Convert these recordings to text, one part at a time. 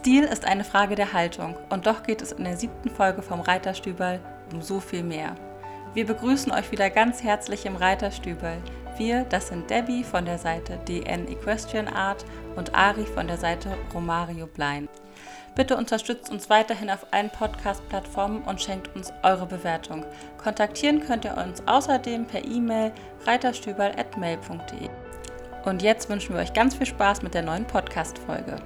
Stil ist eine Frage der Haltung und doch geht es in der siebten Folge vom Reiterstübel um so viel mehr. Wir begrüßen euch wieder ganz herzlich im Reiterstübel. Wir, das sind Debbie von der Seite DN Equestrian Art und Ari von der Seite Romario Blind. Bitte unterstützt uns weiterhin auf allen Podcast-Plattformen und schenkt uns eure Bewertung. Kontaktieren könnt ihr uns außerdem per E-Mail reiterstübel.mail.de. Und jetzt wünschen wir euch ganz viel Spaß mit der neuen Podcast-Folge.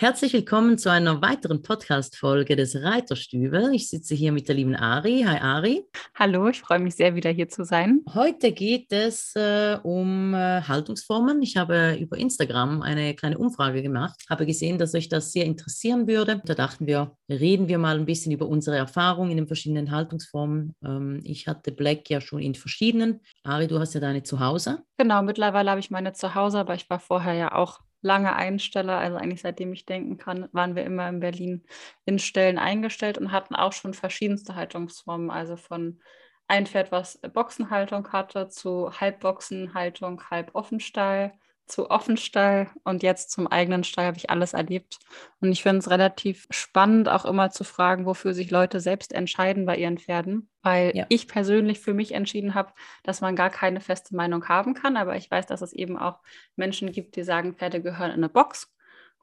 Herzlich willkommen zu einer weiteren Podcast-Folge des Reiterstübel. Ich sitze hier mit der lieben Ari. Hi Ari. Hallo, ich freue mich sehr, wieder hier zu sein. Heute geht es äh, um äh, Haltungsformen. Ich habe über Instagram eine kleine Umfrage gemacht, habe gesehen, dass euch das sehr interessieren würde. Da dachten wir, reden wir mal ein bisschen über unsere Erfahrungen in den verschiedenen Haltungsformen. Ähm, ich hatte Black ja schon in verschiedenen. Ari, du hast ja deine zu Hause. Genau, mittlerweile habe ich meine zu Hause, aber ich war vorher ja auch lange Einsteller, also eigentlich seitdem ich denken kann, waren wir immer in Berlin in Stellen eingestellt und hatten auch schon verschiedenste Haltungsformen, also von ein Pferd, was Boxenhaltung hatte, zu Halbboxenhaltung, Halboffenstall, zu Offenstall und jetzt zum eigenen Stall habe ich alles erlebt. Und ich finde es relativ spannend, auch immer zu fragen, wofür sich Leute selbst entscheiden bei ihren Pferden. Weil ja. ich persönlich für mich entschieden habe, dass man gar keine feste Meinung haben kann. Aber ich weiß, dass es eben auch Menschen gibt, die sagen, Pferde gehören in eine Box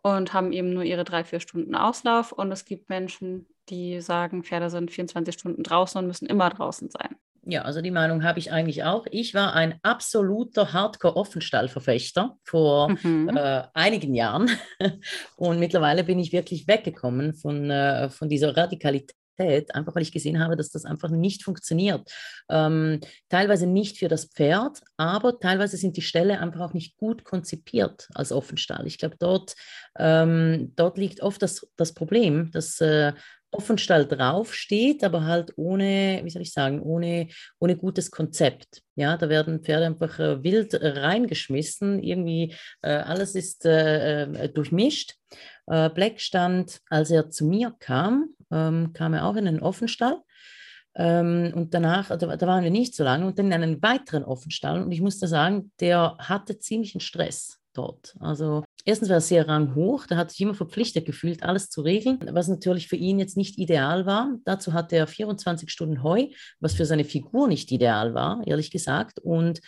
und haben eben nur ihre drei, vier Stunden Auslauf. Und es gibt Menschen, die sagen, Pferde sind 24 Stunden draußen und müssen immer draußen sein. Ja, also die Meinung habe ich eigentlich auch. Ich war ein absoluter Hardcore-Offenstall-Verfechter vor mhm. äh, einigen Jahren und mittlerweile bin ich wirklich weggekommen von, äh, von dieser Radikalität einfach weil ich gesehen habe, dass das einfach nicht funktioniert. Ähm, teilweise nicht für das Pferd, aber teilweise sind die Ställe einfach auch nicht gut konzipiert als Offenstall. Ich glaube, dort, ähm, dort liegt oft das, das Problem, dass äh, Offenstall draufsteht, aber halt ohne, wie soll ich sagen, ohne, ohne gutes Konzept. Ja, da werden Pferde einfach äh, wild reingeschmissen, irgendwie äh, alles ist äh, äh durchmischt. Äh, Black stand, als er zu mir kam, ähm, kam er auch in einen Offenstall. Ähm, und danach, da, da, waren wir nicht so lange, und dann in einen weiteren Offenstall. Und ich musste sagen, der hatte ziemlichen Stress dort. Also erstens war er sehr ranghoch, da hat sich immer verpflichtet gefühlt, alles zu regeln, was natürlich für ihn jetzt nicht ideal war. Dazu hatte er 24 Stunden Heu, was für seine Figur nicht ideal war, ehrlich gesagt. Und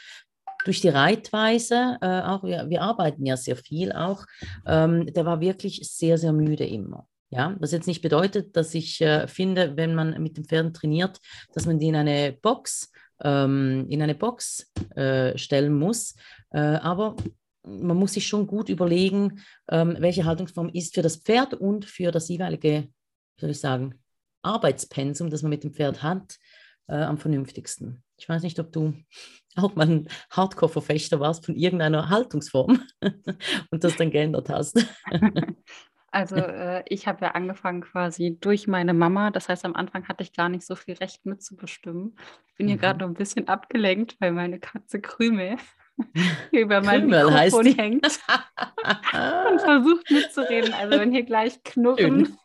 durch die Reitweise, äh, auch wir, wir, arbeiten ja sehr viel auch, ähm, der war wirklich sehr, sehr müde immer. Ja, was jetzt nicht bedeutet, dass ich äh, finde, wenn man mit den Pferden trainiert, dass man die in eine Box, ähm, in eine Box äh, stellen muss. Äh, aber man muss sich schon gut überlegen, ähm, welche Haltungsform ist für das Pferd und für das jeweilige, soll ich sagen, Arbeitspensum, das man mit dem Pferd hat, äh, am vernünftigsten. Ich weiß nicht, ob du auch mal ein Hardcore-Verfechter warst von irgendeiner Haltungsform und das dann geändert hast. Also äh, ich habe ja angefangen quasi durch meine Mama. Das heißt, am Anfang hatte ich gar nicht so viel Recht mitzubestimmen. Ich bin hier mhm. gerade noch ein bisschen abgelenkt, weil meine Katze Krümel über mein Krümel Mikrofon hängt und versucht mitzureden. Also wenn hier gleich Knurren.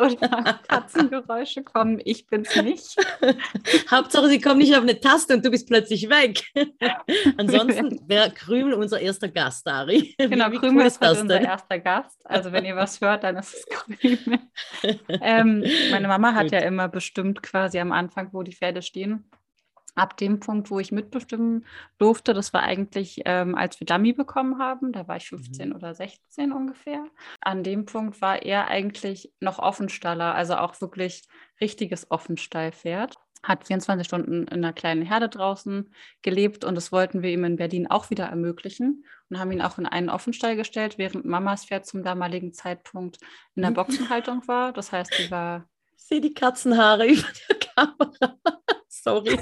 Oder Katzengeräusche kommen, ich bin's nicht. Hauptsache, sie kommen nicht auf eine Taste und du bist plötzlich weg. Ansonsten wäre Krümel unser erster Gast, Ari. Genau, Wie Krümel cool ist unser denn? erster Gast. Also wenn ihr was hört, dann ist es Krümel. ähm, meine Mama hat Gut. ja immer bestimmt quasi am Anfang, wo die Pferde stehen ab dem Punkt, wo ich mitbestimmen durfte, das war eigentlich, ähm, als wir Dummy bekommen haben, da war ich 15 mhm. oder 16 ungefähr. An dem Punkt war er eigentlich noch Offenstaller, also auch wirklich richtiges Offenstallpferd. Hat 24 Stunden in einer kleinen Herde draußen gelebt und das wollten wir ihm in Berlin auch wieder ermöglichen und haben ihn auch in einen Offenstall gestellt, während Mamas Pferd zum damaligen Zeitpunkt in der Boxenhaltung war. Das heißt, sie war. Ich sehe die Katzenhaare über der Kamera. Sorry.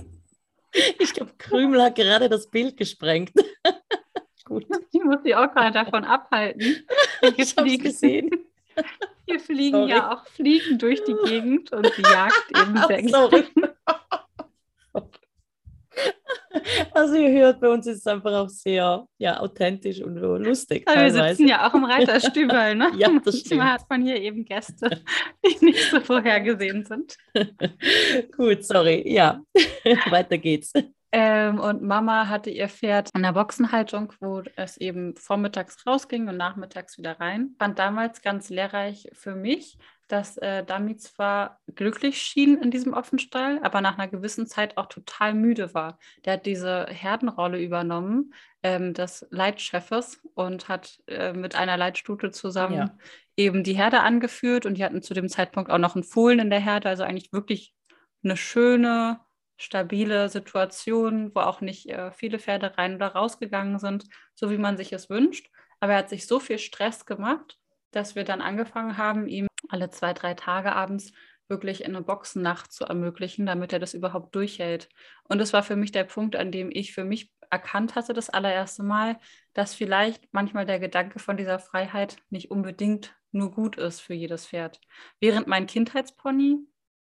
Ich glaube, Krümel hat gerade das Bild gesprengt. Gut. Ich muss sie auch gerade davon abhalten. Ich habe es gesehen. Hier fliegen sorry. ja auch Fliegen durch die Gegend und die jagt eben weg. Also ihr hört, bei uns ist es einfach auch sehr ja, authentisch und lustig. Aber wir sitzen ja auch im Reiterstübel, ne? ja, das stimmt. Manchmal hat man hier eben Gäste, die nicht so vorhergesehen sind. Gut, sorry. Ja, weiter geht's. Ähm, und Mama hatte ihr Pferd in der Boxenhaltung, wo es eben vormittags rausging und nachmittags wieder rein. Fand damals ganz lehrreich für mich, dass äh, Dami zwar glücklich schien in diesem Offenstall, aber nach einer gewissen Zeit auch total müde war. Der hat diese Herdenrolle übernommen, ähm, des Leitchefes, und hat äh, mit einer Leitstute zusammen ja. eben die Herde angeführt. Und die hatten zu dem Zeitpunkt auch noch einen Fohlen in der Herde, also eigentlich wirklich eine schöne, stabile Situation, wo auch nicht äh, viele Pferde rein oder rausgegangen sind, so wie man sich es wünscht. Aber er hat sich so viel Stress gemacht, dass wir dann angefangen haben, ihm alle zwei, drei Tage abends wirklich in eine Boxennacht zu ermöglichen, damit er das überhaupt durchhält. Und das war für mich der Punkt, an dem ich für mich erkannt hatte, das allererste Mal, dass vielleicht manchmal der Gedanke von dieser Freiheit nicht unbedingt nur gut ist für jedes Pferd. Während mein Kindheitspony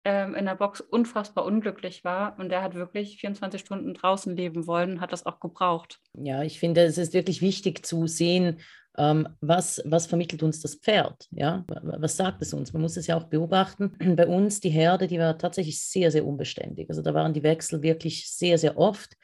ähm, in der Box unfassbar unglücklich war und der hat wirklich 24 Stunden draußen leben wollen hat das auch gebraucht. Ja, ich finde, es ist wirklich wichtig zu sehen, ähm, was, was vermittelt uns das Pferd? Ja? Was sagt es uns? Man muss es ja auch beobachten. Bei uns, die Herde, die war tatsächlich sehr, sehr unbeständig. Also da waren die Wechsel wirklich sehr, sehr oft.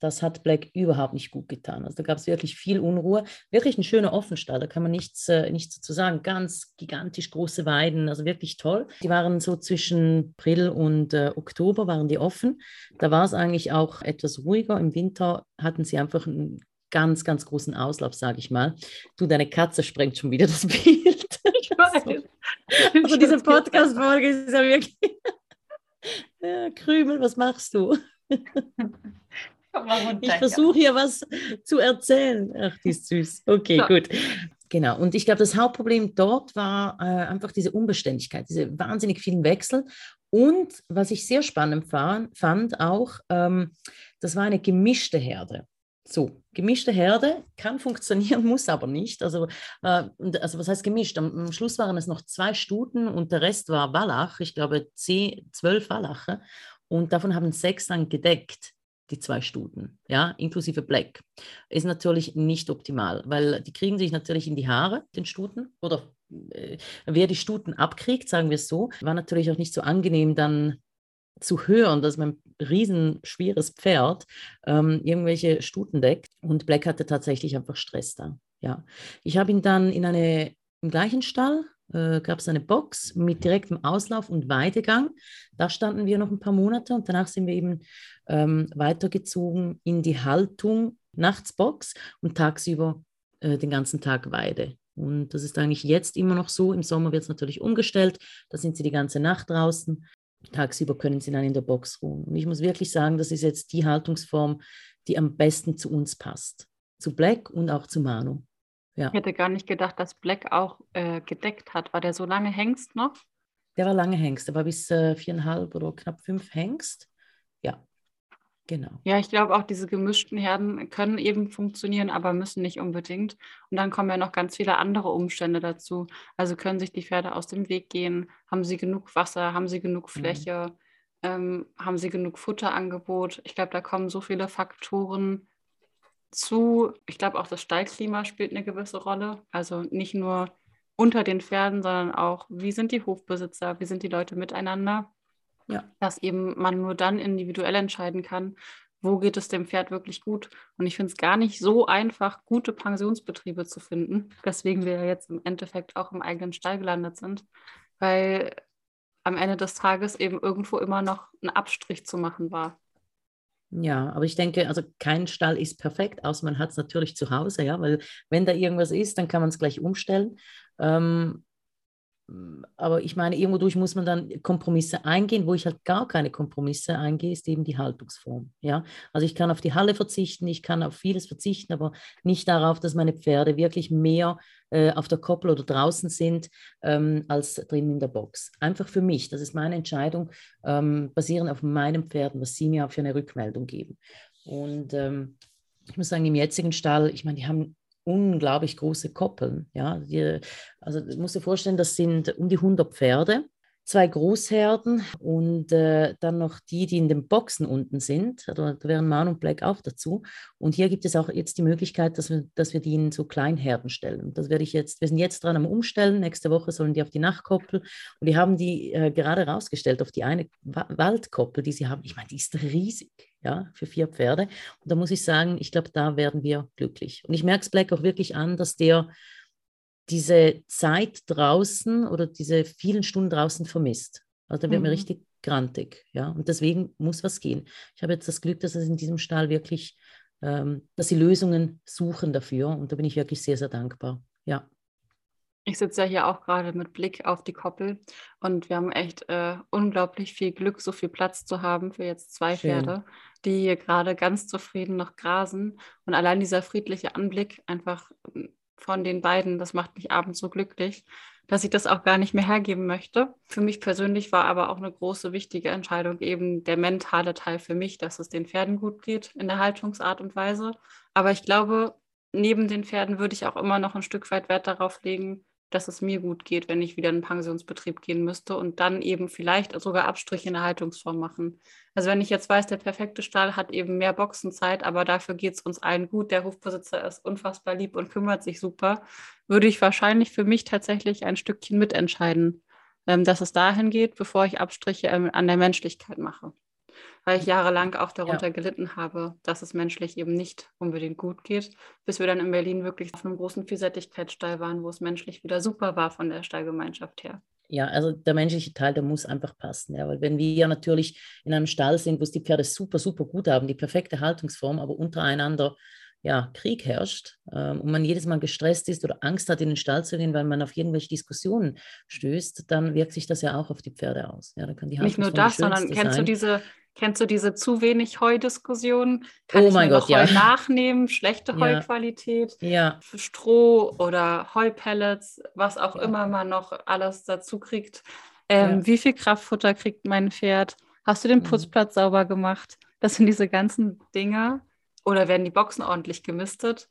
Das hat Black überhaupt nicht gut getan. Also da gab es wirklich viel Unruhe. Wirklich ein schöner Offenstall, da kann man nichts, äh, nichts dazu sagen. Ganz gigantisch große Weiden, also wirklich toll. Die waren so zwischen April und äh, Oktober waren die offen. Da war es eigentlich auch etwas ruhiger. Im Winter hatten sie einfach einen ganz, ganz großen Auslauf, sage ich mal. Du, deine Katze sprengt schon wieder das Bild. Ich weiß. Also diese Podcast-Folge ist ja wirklich... ja, Krümel, was machst du? Ich versuche hier was zu erzählen. Ach, die ist süß. Okay, so. gut. Genau. Und ich glaube, das Hauptproblem dort war äh, einfach diese Unbeständigkeit, diese wahnsinnig vielen Wechsel. Und was ich sehr spannend fand, fand auch, ähm, das war eine gemischte Herde. So, gemischte Herde kann funktionieren, muss aber nicht. Also, äh, also was heißt gemischt? Am, am, Schluss waren es noch zwei Stuten und der Rest war Wallach. Ich glaube, zehn, zwölf Wallache. Und davon haben sechs dann gedeckt die zwei Stuten, ja, inklusive Black, ist natürlich nicht optimal, weil die kriegen sich natürlich in die Haare, den Stuten, oder äh, wer die Stuten abkriegt, sagen wir es so, war natürlich auch nicht so angenehm dann zu hören, dass mein riesenschweres Pferd ähm, irgendwelche Stuten deckt und Black hatte tatsächlich einfach Stress da, ja. Ich habe ihn dann in eine, im gleichen Stall äh, gab es eine Box mit direktem Auslauf und Weidegang. Da standen wir noch ein paar Monate und danach sind wir eben ähm, weitergezogen in die Haltung Nachtsbox und tagsüber äh, den ganzen Tag Weide. Und das ist eigentlich jetzt immer noch so. Im Sommer wird es natürlich umgestellt. Da sind sie die ganze Nacht draußen. Tagsüber können sie dann in der Box ruhen. Und ich muss wirklich sagen, das ist jetzt die Haltungsform, die am besten zu uns passt. Zu Black und auch zu Manu. Ja. Ich hätte gar nicht gedacht, dass Black auch äh, gedeckt hat. War der so lange Hengst noch? Der war lange Hengst. Der war bis äh, viereinhalb oder knapp fünf Hengst. Ja, genau. Ja, ich glaube auch, diese gemischten Herden können eben funktionieren, aber müssen nicht unbedingt. Und dann kommen ja noch ganz viele andere Umstände dazu. Also können sich die Pferde aus dem Weg gehen? Haben sie genug Wasser? Haben sie genug mhm. Fläche? Mhm. Ähm, haben sie genug Futterangebot? Ich glaube, da kommen so viele Faktoren zu, ich glaube auch das Stallklima spielt eine gewisse Rolle. Also nicht nur unter den Pferden, sondern auch, wie sind die Hofbesitzer, wie sind die Leute miteinander. Ja. Dass eben man nur dann individuell entscheiden kann, wo geht es dem Pferd wirklich gut. Und ich finde es gar nicht so einfach, gute Pensionsbetriebe zu finden, weswegen wir jetzt im Endeffekt auch im eigenen Stall gelandet sind, weil am Ende des Tages eben irgendwo immer noch ein Abstrich zu machen war. Ja, aber ich denke, also kein Stall ist perfekt, außer man hat es natürlich zu Hause, ja, weil wenn da irgendwas ist, dann kann man es gleich umstellen. Ähm, aber ich meine, irgendwo durch muss man dann Kompromisse eingehen. Wo ich halt gar keine Kompromisse eingehe, ist eben die Haltungsform. Ja? Also ich kann auf die Halle verzichten, ich kann auf vieles verzichten, aber nicht darauf, dass meine Pferde wirklich mehr äh, auf der Koppel oder draußen sind ähm, als drin in der Box. Einfach für mich, das ist meine Entscheidung, ähm, basierend auf meinen Pferden, was sie mir auch für eine Rückmeldung geben. Und ähm, ich muss sagen, im jetzigen Stall, ich meine, die haben unglaublich große Koppeln. Ja? Die, also musst dir vorstellen, das sind um die 100 Pferde, zwei Großherden und äh, dann noch die, die in den Boxen unten sind. Da wären Man und Black auch dazu. Und hier gibt es auch jetzt die Möglichkeit, dass wir, dass wir die in so Kleinherden stellen. Das werde ich jetzt, wir sind jetzt dran am Umstellen. Nächste Woche sollen die auf die Nachtkoppel. Und die haben die äh, gerade rausgestellt auf die eine Waldkoppel, die sie haben. Ich meine, die ist riesig ja, für vier Pferde. Und da muss ich sagen, ich glaube, da werden wir glücklich. Und ich merke es Black auch wirklich an, dass der diese Zeit draußen oder diese vielen Stunden draußen vermisst. Also da wird mhm. mir richtig grantig, ja. Und deswegen muss was gehen. Ich habe jetzt das Glück, dass es in diesem Stall wirklich, ähm, dass sie Lösungen suchen dafür. Und da bin ich wirklich sehr, sehr dankbar. Ja. Ich sitze ja hier auch gerade mit Blick auf die Koppel und wir haben echt äh, unglaublich viel Glück, so viel Platz zu haben für jetzt zwei Schön. Pferde, die hier gerade ganz zufrieden noch grasen. Und allein dieser friedliche Anblick einfach von den beiden, das macht mich abends so glücklich, dass ich das auch gar nicht mehr hergeben möchte. Für mich persönlich war aber auch eine große, wichtige Entscheidung eben der mentale Teil für mich, dass es den Pferden gut geht in der Haltungsart und Weise. Aber ich glaube, neben den Pferden würde ich auch immer noch ein Stück weit Wert darauf legen, dass es mir gut geht, wenn ich wieder in einen Pensionsbetrieb gehen müsste und dann eben vielleicht sogar Abstriche in der Haltungsform machen. Also wenn ich jetzt weiß, der perfekte Stall hat eben mehr Boxenzeit, aber dafür geht es uns allen gut, der Hofbesitzer ist unfassbar lieb und kümmert sich super, würde ich wahrscheinlich für mich tatsächlich ein Stückchen mitentscheiden, ähm, dass es dahin geht, bevor ich Abstriche ähm, an der Menschlichkeit mache weil ich jahrelang auch darunter ja. gelitten habe, dass es menschlich eben nicht unbedingt gut geht, bis wir dann in Berlin wirklich auf einem großen Vielseitigkeitsstall waren, wo es menschlich wieder super war von der Stallgemeinschaft her. Ja, also der menschliche Teil, der muss einfach passen. Ja, weil wenn wir ja natürlich in einem Stall sind, wo es die Pferde super, super gut haben, die perfekte Haltungsform, aber untereinander ja, Krieg herrscht ähm, und man jedes Mal gestresst ist oder Angst hat, in den Stall zu gehen, weil man auf irgendwelche Diskussionen stößt, dann wirkt sich das ja auch auf die Pferde aus. Ja, dann kann die Nicht nur das, sondern kennst sein. du diese Kennst du diese zu wenig Heu-Diskussion? Kann oh ich mein Gott, Heu ja. nachnehmen? Schlechte Heuqualität? Ja. Stroh oder Heupellets, was auch ja. immer man noch alles dazu kriegt. Ähm. Wie viel Kraftfutter kriegt mein Pferd? Hast du den mhm. Putzplatz mhm. sauber gemacht? Das sind diese ganzen Dinger. Oder werden die Boxen ordentlich gemistet?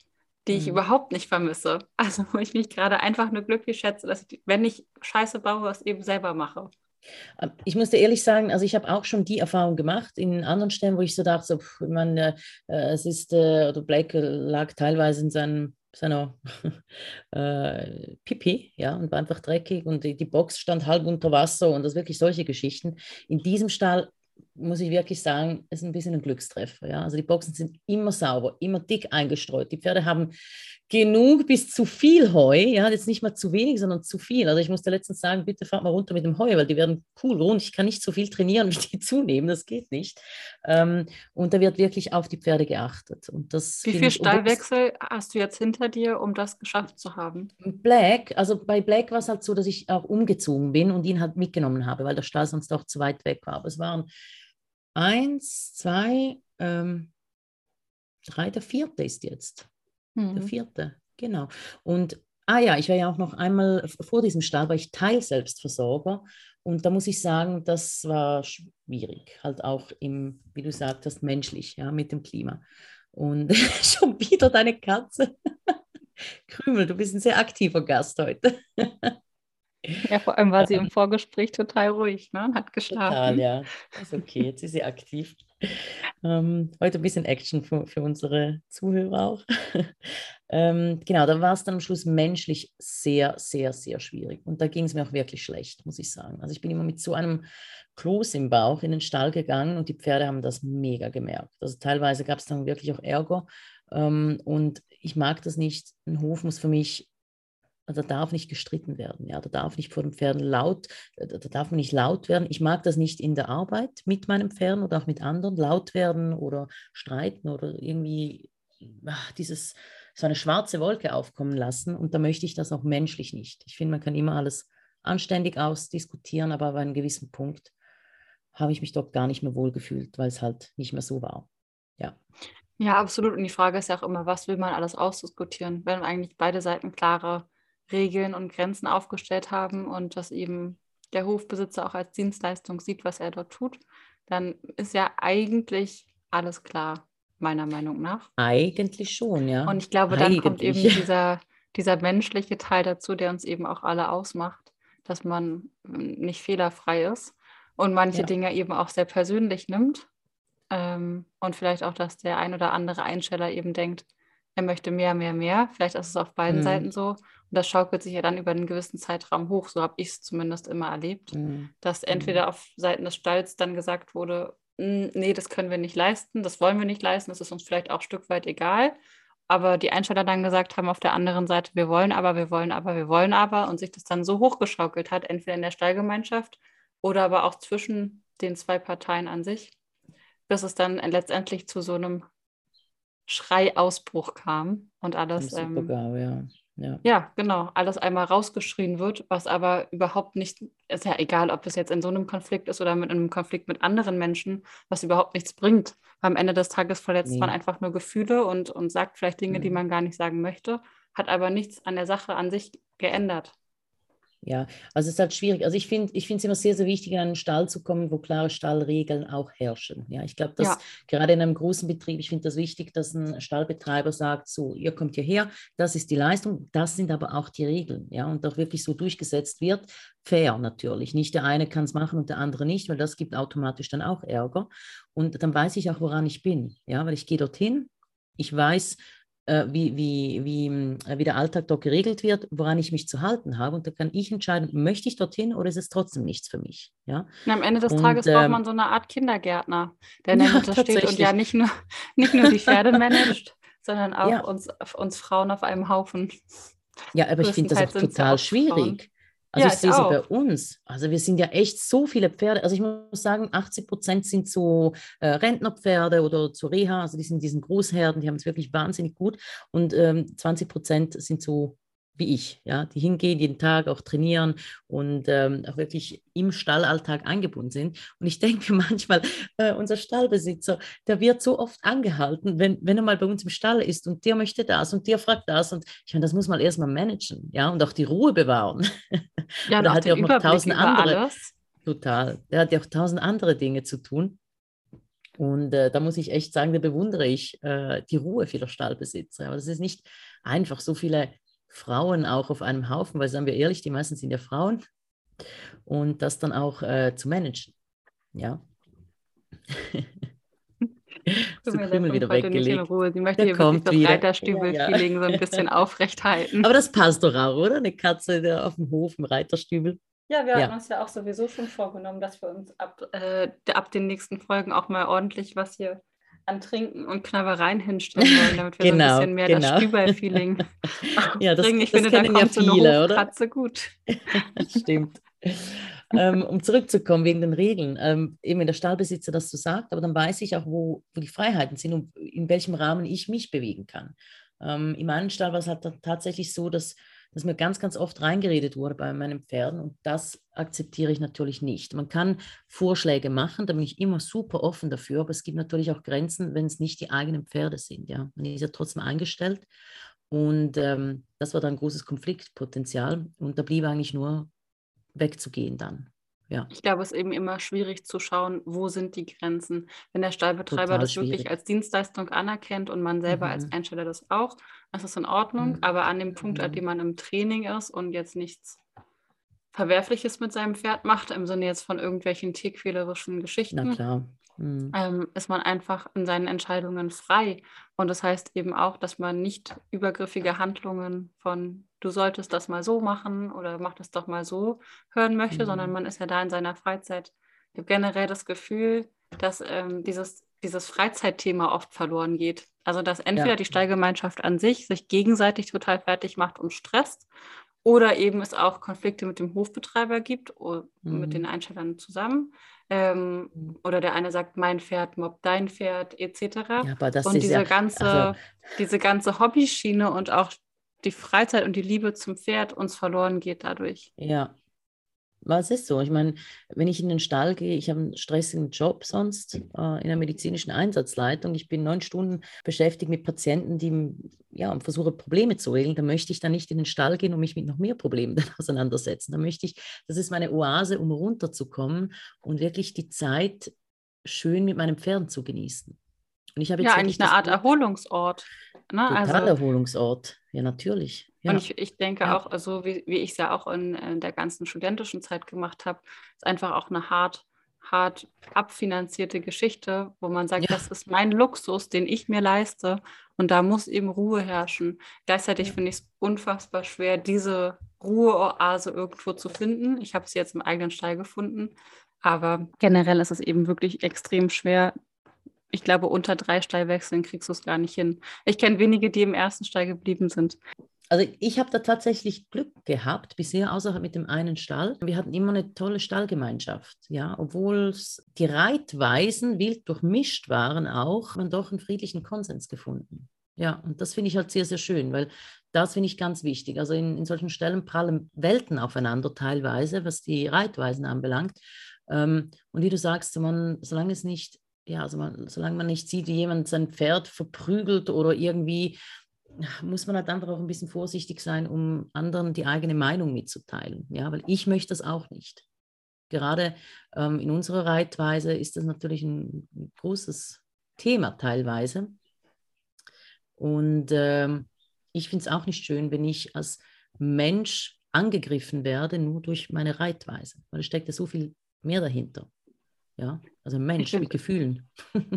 die ich mhm. überhaupt nicht vermisse. Also wo ich mich gerade einfach nur glücklich schätze, dass ich, wenn ich Scheiße baue, es eben selber mache. Ähm, ich musste ehrlich sagen, also ich habe auch schon die Erfahrung gemacht in anderen Stellen, wo ich so dachte, so, pff, man, äh, es ist, äh, oder Blake lag teilweise in seinem, seiner äh, Pipi, ja, und war einfach dreckig und die, die Box stand halb unter Wasser und das wirklich solche Geschichten. In diesem Stall muss ich wirklich sagen, ist ein bisschen ein Glückstreffer. Ja? Also die Boxen sind immer sauber, immer dick eingestreut. Die Pferde haben genug bis zu viel Heu. Ja, jetzt nicht mal zu wenig, sondern zu viel. Also ich musste letztens sagen, bitte fahrt mal runter mit dem Heu, weil die werden cool rund. Ich kann nicht so viel trainieren, wie die zunehmen, das geht nicht. Ähm, und da wird wirklich auf die Pferde geachtet. Und das wie viel Stallwechsel hast du jetzt hinter dir, um das geschafft zu haben? Black, also bei Black war es halt so, dass ich auch umgezogen bin und ihn halt mitgenommen habe, weil der Stall sonst auch zu weit weg war. Aber es waren eins, zwei, ähm, drei, der vierte ist jetzt. Mhm. Der vierte, genau. Und, ah ja, ich war ja auch noch einmal vor diesem Start, war ich Teilselbstversorger. Und da muss ich sagen, das war schwierig, halt auch im, wie du sagtest, menschlich, ja, mit dem Klima. Und schon wieder deine Katze. Krümel, du bist ein sehr aktiver Gast heute. Ja, vor allem war sie im Vorgespräch total ruhig, ne? Hat geschlafen. Total, ja. Ist okay, jetzt ist sie aktiv. Ähm, heute ein bisschen Action für, für unsere Zuhörer auch. ähm, genau, da war es dann am Schluss menschlich sehr, sehr, sehr schwierig. Und da ging es mir auch wirklich schlecht, muss ich sagen. Also ich bin immer mit so einem Kloß im Bauch in den Stall gegangen und die Pferde haben das mega gemerkt. Also teilweise gab es dann wirklich auch Ärger. Ähm, und ich mag das nicht. Ein Hof muss für mich da darf nicht gestritten werden, ja, da darf nicht vor den Pferden laut, da darf man nicht laut werden. Ich mag das nicht in der Arbeit mit meinem Pferden oder auch mit anderen, laut werden oder streiten oder irgendwie ach, dieses, so eine schwarze Wolke aufkommen lassen. Und da möchte ich das auch menschlich nicht. Ich finde, man kann immer alles anständig ausdiskutieren, aber bei einem gewissen Punkt habe ich mich dort gar nicht mehr wohlgefühlt, weil es halt nicht mehr so war. Ja. Ja, absolut. Und die Frage ist ja auch immer, was will man alles ausdiskutieren, wenn eigentlich beide Seiten klare Regeln und Grenzen aufgestellt haben und dass eben der Hofbesitzer auch als Dienstleistung sieht, was er dort tut, dann ist ja eigentlich alles klar, meiner Meinung nach. Eigentlich schon, ja. Und ich glaube, dann eigentlich. kommt eben dieser, dieser menschliche Teil dazu, der uns eben auch alle ausmacht, dass man ähm, nicht fehlerfrei ist und manche ja. Dinge eben auch sehr persönlich nimmt. Ähm, und vielleicht auch, dass der ein oder andere Einsteller eben denkt, er möchte mehr, mehr, mehr. Vielleicht ist es auf beiden mhm. Seiten so. Und das schaukelt sich ja dann über einen gewissen Zeitraum hoch. So habe ich es zumindest immer erlebt, mhm. dass entweder auf Seiten des Stalls dann gesagt wurde, hm, nee, das können wir nicht leisten, das wollen wir nicht leisten, das ist uns vielleicht auch ein Stück weit egal. Aber die Einsteller dann gesagt haben auf der anderen Seite, wir wollen aber, wir wollen aber, wir wollen aber und sich das dann so hochgeschaukelt hat, entweder in der Stallgemeinschaft oder aber auch zwischen den zwei Parteien an sich, bis es dann letztendlich zu so einem Schreiausbruch kam und alles. Ähm, ja. Ja. ja, genau, alles einmal rausgeschrien wird, was aber überhaupt nicht, ist ja egal, ob es jetzt in so einem Konflikt ist oder mit einem Konflikt mit anderen Menschen, was überhaupt nichts bringt. Am Ende des Tages verletzt nee. man einfach nur Gefühle und, und sagt vielleicht Dinge, mhm. die man gar nicht sagen möchte, hat aber nichts an der Sache an sich geändert. Ja, also es ist halt schwierig. Also ich finde ich es immer sehr, sehr wichtig, in einen Stall zu kommen, wo klare Stallregeln auch herrschen. Ja, ich glaube, dass ja. gerade in einem großen Betrieb, ich finde das wichtig, dass ein Stallbetreiber sagt, so, ihr kommt hierher, das ist die Leistung, das sind aber auch die Regeln. Ja, und auch wirklich so durchgesetzt wird. Fair natürlich. Nicht der eine kann es machen und der andere nicht, weil das gibt automatisch dann auch Ärger. Und dann weiß ich auch, woran ich bin. Ja, weil ich gehe dorthin, ich weiß, wie, wie, wie, äh, wie der Alltag dort geregelt wird, woran ich mich zu halten habe. Und da kann ich entscheiden, möchte ich dorthin oder ist es trotzdem nichts für mich. Ja? Und am Ende des und, Tages braucht ähm, man so eine Art Kindergärtner, der in der Mitte steht und ja nicht nur, nicht nur die Pferde managt, sondern auch ja. uns, uns Frauen auf einem Haufen. Ja, aber ich finde das auch total schwierig. Frauen. Also ja, ich sehe es bei uns. Also wir sind ja echt so viele Pferde. Also ich muss sagen, 80 Prozent sind so äh, Rentnerpferde oder zur Reha. Also die sind diesen Großherden, die haben es wirklich wahnsinnig gut. Und ähm, 20 Prozent sind so wie ich, ja, die hingehen, jeden Tag auch trainieren und ähm, auch wirklich im Stallalltag eingebunden sind. Und ich denke manchmal, äh, unser Stallbesitzer, der wird so oft angehalten, wenn, wenn er mal bei uns im Stall ist und der möchte das und der fragt das. Und ich meine, das muss man erstmal managen, ja, und auch die Ruhe bewahren. Ja, da hat ja auch noch tausend andere. Alles. Total. Der hat ja auch tausend andere Dinge zu tun. Und äh, da muss ich echt sagen, da bewundere ich äh, die Ruhe vieler Stallbesitzer. Aber das ist nicht einfach, so viele Frauen auch auf einem Haufen, weil, sagen wir ehrlich, die meisten sind ja Frauen. Und das dann auch äh, zu managen. Ja. so Krümel wieder weggelegt. Sie möchte hier wirklich das Reiterstübel-Feeling ja, ja. so ein bisschen aufrecht halten. Aber das passt doch auch, oder? Eine Katze auf dem Hof im Reiterstübel. Ja, wir ja. hatten uns ja auch sowieso schon vorgenommen, dass wir uns ab, äh, ab den nächsten Folgen auch mal ordentlich was hier an Trinken und Knabbereien hinstellen wollen, damit wir genau, so ein genau, bisschen mehr genau. das Stüberl-Feeling ja, das, Ich das finde, da kommt ja viele, so eine Katze gut. Stimmt. ähm, um zurückzukommen wegen den Regeln, ähm, eben wenn der Stallbesitzer das so sagt, aber dann weiß ich auch, wo, wo die Freiheiten sind und in welchem Rahmen ich mich bewegen kann. Ähm, in meinem Stall war es halt tatsächlich so, dass dass mir ganz, ganz oft reingeredet wurde bei meinen Pferden und das akzeptiere ich natürlich nicht. Man kann Vorschläge machen, da bin ich immer super offen dafür, aber es gibt natürlich auch Grenzen, wenn es nicht die eigenen Pferde sind. Ja. Man ist ja trotzdem eingestellt und ähm, das war dann ein großes Konfliktpotenzial und da blieb eigentlich nur wegzugehen dann. Ja. Ich glaube, es ist eben immer schwierig zu schauen, wo sind die Grenzen. Wenn der Stallbetreiber Total das schwierig. wirklich als Dienstleistung anerkennt und man selber mhm. als Einsteller das auch, das ist in Ordnung. Mhm. Aber an dem Punkt, an mhm. dem man im Training ist und jetzt nichts Verwerfliches mit seinem Pferd macht, im Sinne jetzt von irgendwelchen tierquälerischen Geschichten, mhm. ähm, ist man einfach in seinen Entscheidungen frei. Und das heißt eben auch, dass man nicht übergriffige Handlungen von du solltest das mal so machen oder mach das doch mal so hören möchte, mhm. sondern man ist ja da in seiner Freizeit. Ich habe generell das Gefühl, dass ähm, dieses, dieses Freizeitthema oft verloren geht. Also dass entweder ja. die Stallgemeinschaft an sich sich gegenseitig total fertig macht und stresst oder eben es auch Konflikte mit dem Hofbetreiber gibt oder mhm. mit den Einstellern zusammen. Ähm, mhm. oder der eine sagt, mein Pferd mobbt dein Pferd, etc. Ja, und diese, ja, ganze, also, diese ganze Hobbyschiene und auch die Freizeit und die Liebe zum Pferd uns verloren geht dadurch. Ja, was ist so? Ich meine, wenn ich in den Stall gehe, ich habe einen stressigen Job sonst äh, in der medizinischen Einsatzleitung. Ich bin neun Stunden beschäftigt mit Patienten, die ja, versuchen, Probleme zu regeln. Da möchte ich dann nicht in den Stall gehen und mich mit noch mehr Problemen auseinandersetzen. Da möchte ich, das ist meine Oase, um runterzukommen und wirklich die Zeit schön mit meinen Pferden zu genießen. Und ich habe jetzt ja, eigentlich eine Art Erholungsort. Ne? Total also, Erholungsort, ja, natürlich. Ja. Und ich, ich denke ja. auch, also wie, wie ich es ja auch in, in, der ganzen studentischen Zeit gemacht habe, ist einfach auch eine hart, hart abfinanzierte Geschichte, wo man sagt, ja. das ist mein Luxus, den ich mir leiste und da muss eben Ruhe herrschen. Gleichzeitig finde ich es unfassbar schwer, diese Ruheoase irgendwo zu finden. Ich habe sie jetzt im eigenen Stall gefunden, aber generell ist es eben wirklich extrem schwer, ich glaube, unter drei Stallwechseln kriegst du es gar nicht hin. Ich kenne wenige, die im ersten Stall geblieben sind. Also ich habe da tatsächlich Glück gehabt, bisher außer mit dem einen Stall. Wir hatten immer eine tolle Stallgemeinschaft, ja, obwohl die Reitweisen wild durchmischt waren auch, man doch einen friedlichen Konsens gefunden. Ja, und das finde ich halt sehr, sehr schön, weil das finde ich ganz wichtig. Also in, in solchen Stellen prallen Welten aufeinander teilweise, was die Reitweisen anbelangt. Ähm, und wie du sagst, man, solange es nicht ja, also man, solange man nicht sieht, wie jemand sein Pferd verprügelt oder irgendwie muss man halt einfach auch ein bisschen vorsichtig sein, um anderen die eigene Meinung mitzuteilen. Ja, weil ich möchte das auch nicht. Gerade ähm, in unserer Reitweise ist das natürlich ein, großes Thema teilweise. Und ähm, ich finde es auch nicht schön, wenn ich als Mensch angegriffen werde, nur durch meine Reitweise, weil es steckt ja so viel mehr dahinter. Ja, also ein Mensch mit Gefühlen.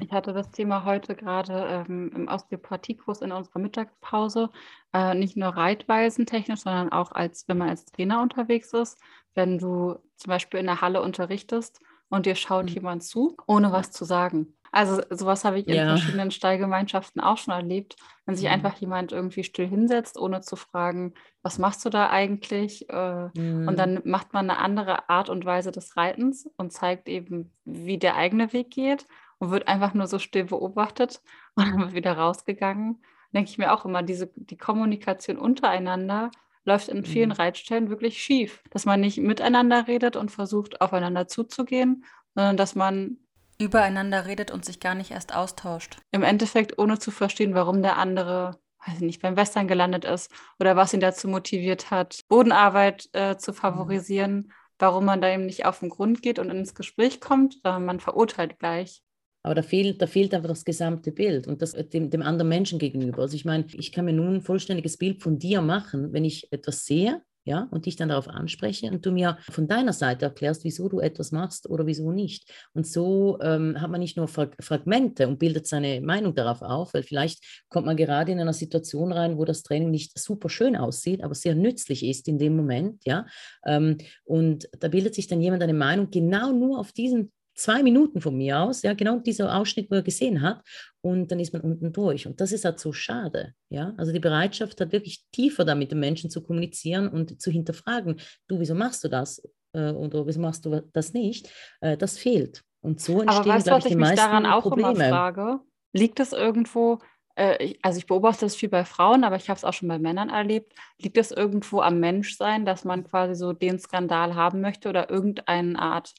Ich hatte das Thema heute gerade ähm, im Osteopathiekurs in unserer Mittagspause. Äh, nicht nur reitweisen technisch, sondern auch als, wenn man als Trainer unterwegs ist. Wenn du zum Beispiel in der Halle unterrichtest und dir schaut mhm. jemand zu, ohne was zu sagen. Also sowas habe ich in ja. verschiedenen Stallgemeinschaften auch schon erlebt, wenn sich mhm. einfach jemand irgendwie still hinsetzt, ohne zu fragen, was machst du da eigentlich? Äh, mhm. Und dann macht man eine andere Art und Weise des Reitens und zeigt eben, wie der eigene Weg geht und wird einfach nur so still beobachtet und dann wird wieder rausgegangen. Denke ich mir auch immer, diese, die Kommunikation untereinander läuft in vielen mhm. Reitstellen wirklich schief, dass man nicht miteinander redet und versucht, aufeinander zuzugehen, sondern dass man übereinander redet und sich gar nicht erst austauscht. Im Endeffekt ohne zu verstehen, warum der andere, weiß ich nicht, beim Western gelandet ist oder was ihn dazu motiviert hat, Bodenarbeit äh, zu favorisieren, warum man da eben nicht auf den Grund geht und ins Gespräch kommt, sondern man verurteilt gleich. Aber da fehlt, da fehlt einfach das gesamte Bild und das dem, dem anderen Menschen gegenüber. Also ich meine, ich kann mir nun ein vollständiges Bild von dir machen, wenn ich etwas sehe ja, und dich dann darauf anspreche und du mir von deiner Seite erklärst, wieso du etwas machst oder wieso nicht. Und so ähm, hat man nicht nur Frag Fragmente und bildet seine Meinung darauf auf, weil vielleicht kommt man gerade in einer Situation rein, wo das Training nicht super schön aussieht, aber sehr nützlich ist in dem Moment, ja. Ähm, und da bildet sich dann jemand eine Meinung genau nur auf diesen zwei Minuten von mir aus, ja, genau dieser Ausschnitt, wo er gesehen hat, und dann ist man unten durch. Und das ist halt so schade, ja. Also die Bereitschaft hat wirklich tiefer da mit den Menschen zu kommunizieren und zu hinterfragen, du, wieso machst du das äh, oder wieso machst du das nicht? Äh, das fehlt. Und so entstehen, Aber weißt glaube ich, die meisten daran auch Probleme. Immer frage? Liegt es irgendwo, äh, also ich beobachte das viel bei Frauen, aber ich habe es auch schon bei Männern erlebt. Liegt es irgendwo am Menschsein, dass man quasi so den Skandal haben möchte oder irgendeine Art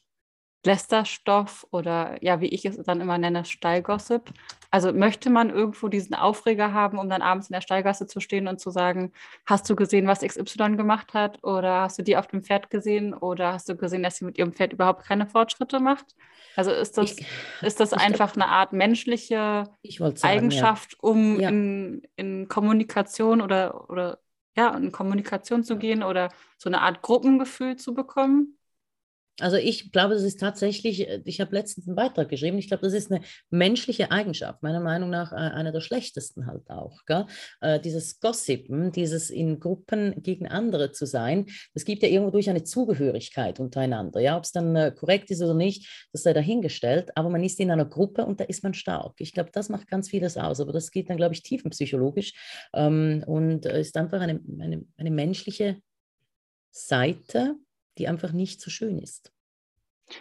Lästerstoff oder ja, wie ich es dann immer nenne, Stallgossip. Also möchte man irgendwo diesen Aufreger haben, um dann abends in der Stallgasse zu stehen und zu sagen, hast du gesehen, was XY gemacht hat oder hast du die auf dem Pferd gesehen oder hast du gesehen, dass sie mit ihrem Pferd überhaupt keine Fortschritte macht? Also ist das, ich, ist das einfach eine Art menschliche sagen, Eigenschaft, um ja. In, in Kommunikation oder, oder ja, in Kommunikation zu gehen oder so eine Art Gruppengefühl zu bekommen? Also ich glaube, das ist tatsächlich, äh, ich habe letztens einen Beitrag geschrieben, ich glaube, das ist eine menschliche Eigenschaft, meiner Meinung nach äh, einer der schlechtesten halt auch. Äh, dieses Gossipen, dieses in Gruppen gegen andere zu sein, das gibt ja irgendwo durch eine Zugehörigkeit untereinander. Ja, ob es dann äh, korrekt ist oder nicht, das sei dahingestellt, aber man ist in einer Gruppe und da ist man stark. Ich glaube, das macht ganz vieles aus, aber das geht dann, glaube ich, tiefenpsychologisch ähm, und äh, ist einfach eine, eine, eine menschliche Seite, die einfach nicht so schön ist.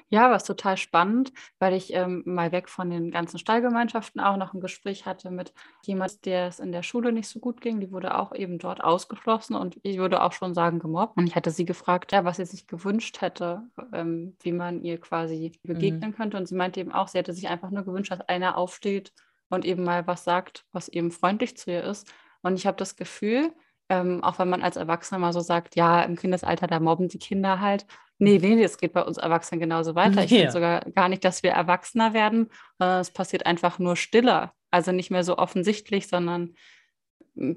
Ja, was total spannend, weil ich ähm, mal weg von den ganzen Stallgemeinschaften auch noch ein Gespräch hatte mit jemand, der es in der Schule nicht so gut ging. Die wurde auch eben dort ausgeschlossen und ich würde auch schon sagen gemobbt. Und ich hatte sie gefragt, ja, was sie sich gewünscht hätte, ähm, wie man ihr quasi begegnen mhm. könnte. Und sie meinte eben auch, sie hätte sich einfach nur gewünscht, dass einer aufsteht und eben mal was sagt, was eben freundlich zu ihr ist. Und ich habe das Gefühl, ähm, auch wenn man als Erwachsener mal so sagt, ja, im Kindesalter, da mobben die Kinder halt. Nee, nee, es geht bei uns Erwachsenen genauso weiter. Ich finde sogar gar nicht, dass wir Erwachsener werden, sondern es passiert einfach nur stiller. Also nicht mehr so offensichtlich, sondern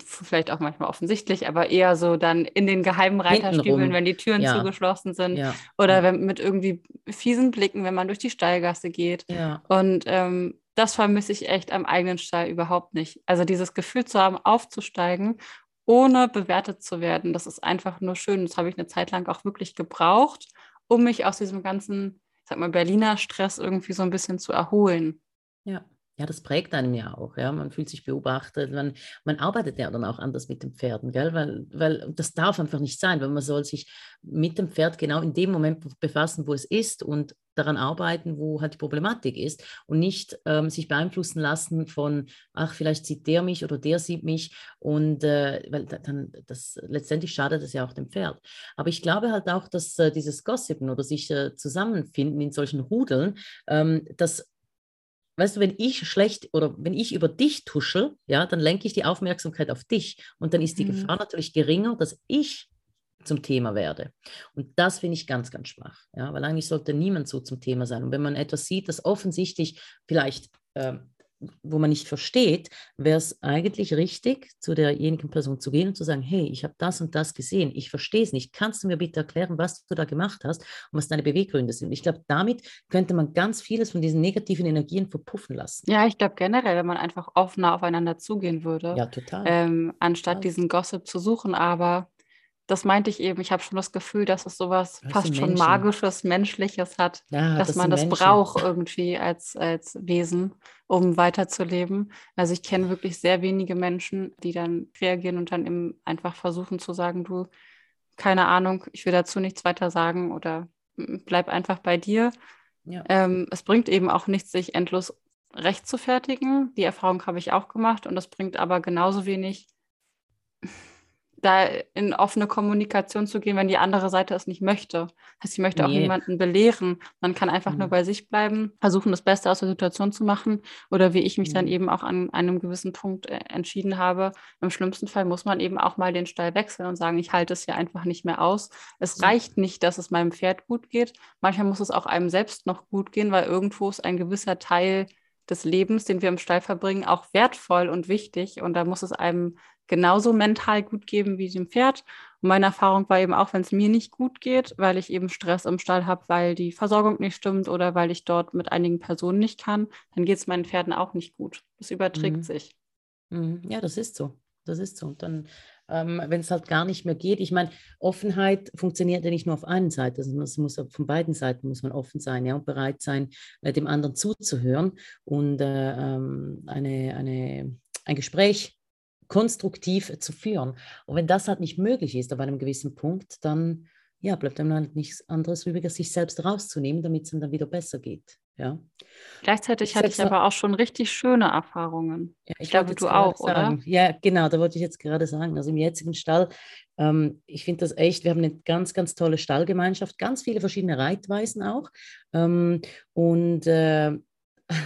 vielleicht auch manchmal offensichtlich, aber eher so dann in den geheimen Reiterstübeln, wenn die Türen ja. zugeschlossen sind ja. oder wenn, mit irgendwie fiesen Blicken, wenn man durch die Stallgasse geht. Und ähm, das vermisse ich echt am eigenen Stall überhaupt nicht. Also dieses Gefühl zu haben, aufzusteigen, ohne bewertet zu werden, das ist einfach nur schön. Das habe ich eine Zeit lang auch wirklich gebraucht, um mich aus diesem ganzen, sag mal, Berliner Stress irgendwie so ein bisschen zu erholen. Ja. Ja, das prägt einem ja auch, ja. Man fühlt sich beobachtet, man, man arbeitet ja dann auch anders mit den Pferden, gell? Weil, weil das darf einfach nicht sein, weil man soll sich mit dem Pferd genau in dem Moment befassen, wo es ist und daran arbeiten, wo halt die Problematik ist und nicht ähm, sich beeinflussen lassen von, ach, vielleicht sieht der mich oder der sieht mich und äh, weil dann das letztendlich schadet es ja auch dem Pferd. Aber ich glaube halt auch, dass äh, dieses Gossipen oder sich äh, zusammenfinden in solchen Rudeln, ähm, das weißt du, wenn ich schlecht oder wenn ich über dich tuschel, ja, dann lenke ich die Aufmerksamkeit auf dich und dann ist die mhm. Gefahr natürlich geringer, dass ich zum Thema werde. Und das finde ich ganz, ganz schwach, ja, weil eigentlich sollte niemand so zum Thema sein. Und wenn man etwas sieht, das offensichtlich vielleicht äh, wo man nicht versteht, wäre es eigentlich richtig, zu derjenigen Person zu gehen und zu sagen, hey, ich habe das und das gesehen, ich verstehe es nicht, kannst du mir bitte erklären, was du da gemacht hast und was deine Beweggründe sind? Ich glaube, damit könnte man ganz vieles von diesen negativen Energien verpuffen lassen. Ja, ich glaube generell, wenn man einfach offener aufeinander zugehen würde, ja, total. Ähm, anstatt total. diesen Gossip zu suchen, aber das meinte ich eben, ich habe schon das Gefühl, dass es sowas das fast schon magisches, menschliches hat, ja, dass das man das Menschen. braucht irgendwie als, als Wesen, um weiterzuleben. Also ich kenne wirklich sehr wenige Menschen, die dann reagieren und dann eben einfach versuchen zu sagen, du, keine Ahnung, ich will dazu nichts weiter sagen oder bleib einfach bei dir. Ja. Ähm, es bringt eben auch nichts, sich endlos recht zu fertigen. Die Erfahrung habe ich auch gemacht und es bringt aber genauso wenig da in offene Kommunikation zu gehen, wenn die andere Seite es nicht möchte. Das heißt, ich möchte nee. auch niemanden belehren. Man kann einfach mhm. nur bei sich bleiben, versuchen, das Beste aus der Situation zu machen. Oder wie ich mich mhm. dann eben auch an einem gewissen Punkt äh, entschieden habe, im schlimmsten Fall muss man eben auch mal den Stall wechseln und sagen, ich halte es hier einfach nicht mehr aus. Es mhm. reicht nicht, dass es meinem Pferd gut geht. Manchmal muss es auch einem selbst noch gut gehen, weil irgendwo ist ein gewisser Teil des Lebens, den wir im Stall verbringen, auch wertvoll und wichtig. Und da muss es einem genauso mental gut geben wie dem Pferd. Und meine Erfahrung war eben auch, wenn es mir nicht gut geht, weil ich eben Stress im Stall habe, weil die Versorgung nicht stimmt oder weil ich dort mit einigen Personen nicht kann, dann geht es meinen Pferden auch nicht gut. Das überträgt mhm. sich. Mhm. Ja, das ist so. Das ist so. Und dann, ähm, wenn es halt gar nicht mehr geht, ich meine, Offenheit funktioniert ja nicht nur auf einer Seite, also es muss von beiden Seiten muss man offen sein, ja, und bereit sein, äh, dem anderen zuzuhören und äh, ähm, eine, eine, ein Gespräch konstruktiv zu führen. Und wenn das halt nicht möglich ist, auf einem gewissen Punkt, dann ja, bleibt einem halt nichts anderes übrig, als sich selbst rauszunehmen, damit es dann wieder besser geht. Ja. Gleichzeitig ich hatte ich aber auch schon richtig schöne Erfahrungen. Ja, ich, ich glaube, du auch, sagen. oder? Ja, genau, da wollte ich jetzt gerade sagen. Also im jetzigen Stall, ähm, ich finde das echt, wir haben eine ganz, ganz tolle Stallgemeinschaft, ganz viele verschiedene Reitweisen auch. Ähm, und äh,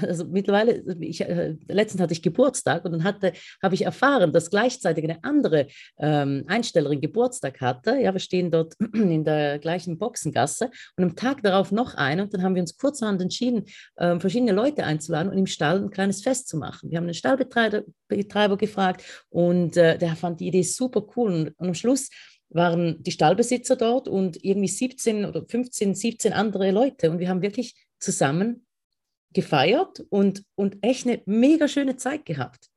also mittlerweile, ich, äh, letztens hatte ich Geburtstag und dann hatte, habe ich erfahren, dass gleichzeitig eine andere ähm, Einstellerin Geburtstag hatte. Ja, wir stehen dort in der gleichen Boxengasse und am Tag darauf noch eine und dann haben wir uns kurzerhand entschieden, ähm, verschiedene Leute einzuladen und im Stall ein kleines Fest zu machen. Wir haben den Stallbetreiber Betreiber gefragt und äh, der fand die Idee super cool und, und am Schluss waren die Stallbesitzer dort und irgendwie 17 oder 15, 17 andere Leute und wir haben wirklich zusammen gefeiert und, und echt eine mega schöne Zeit gehabt.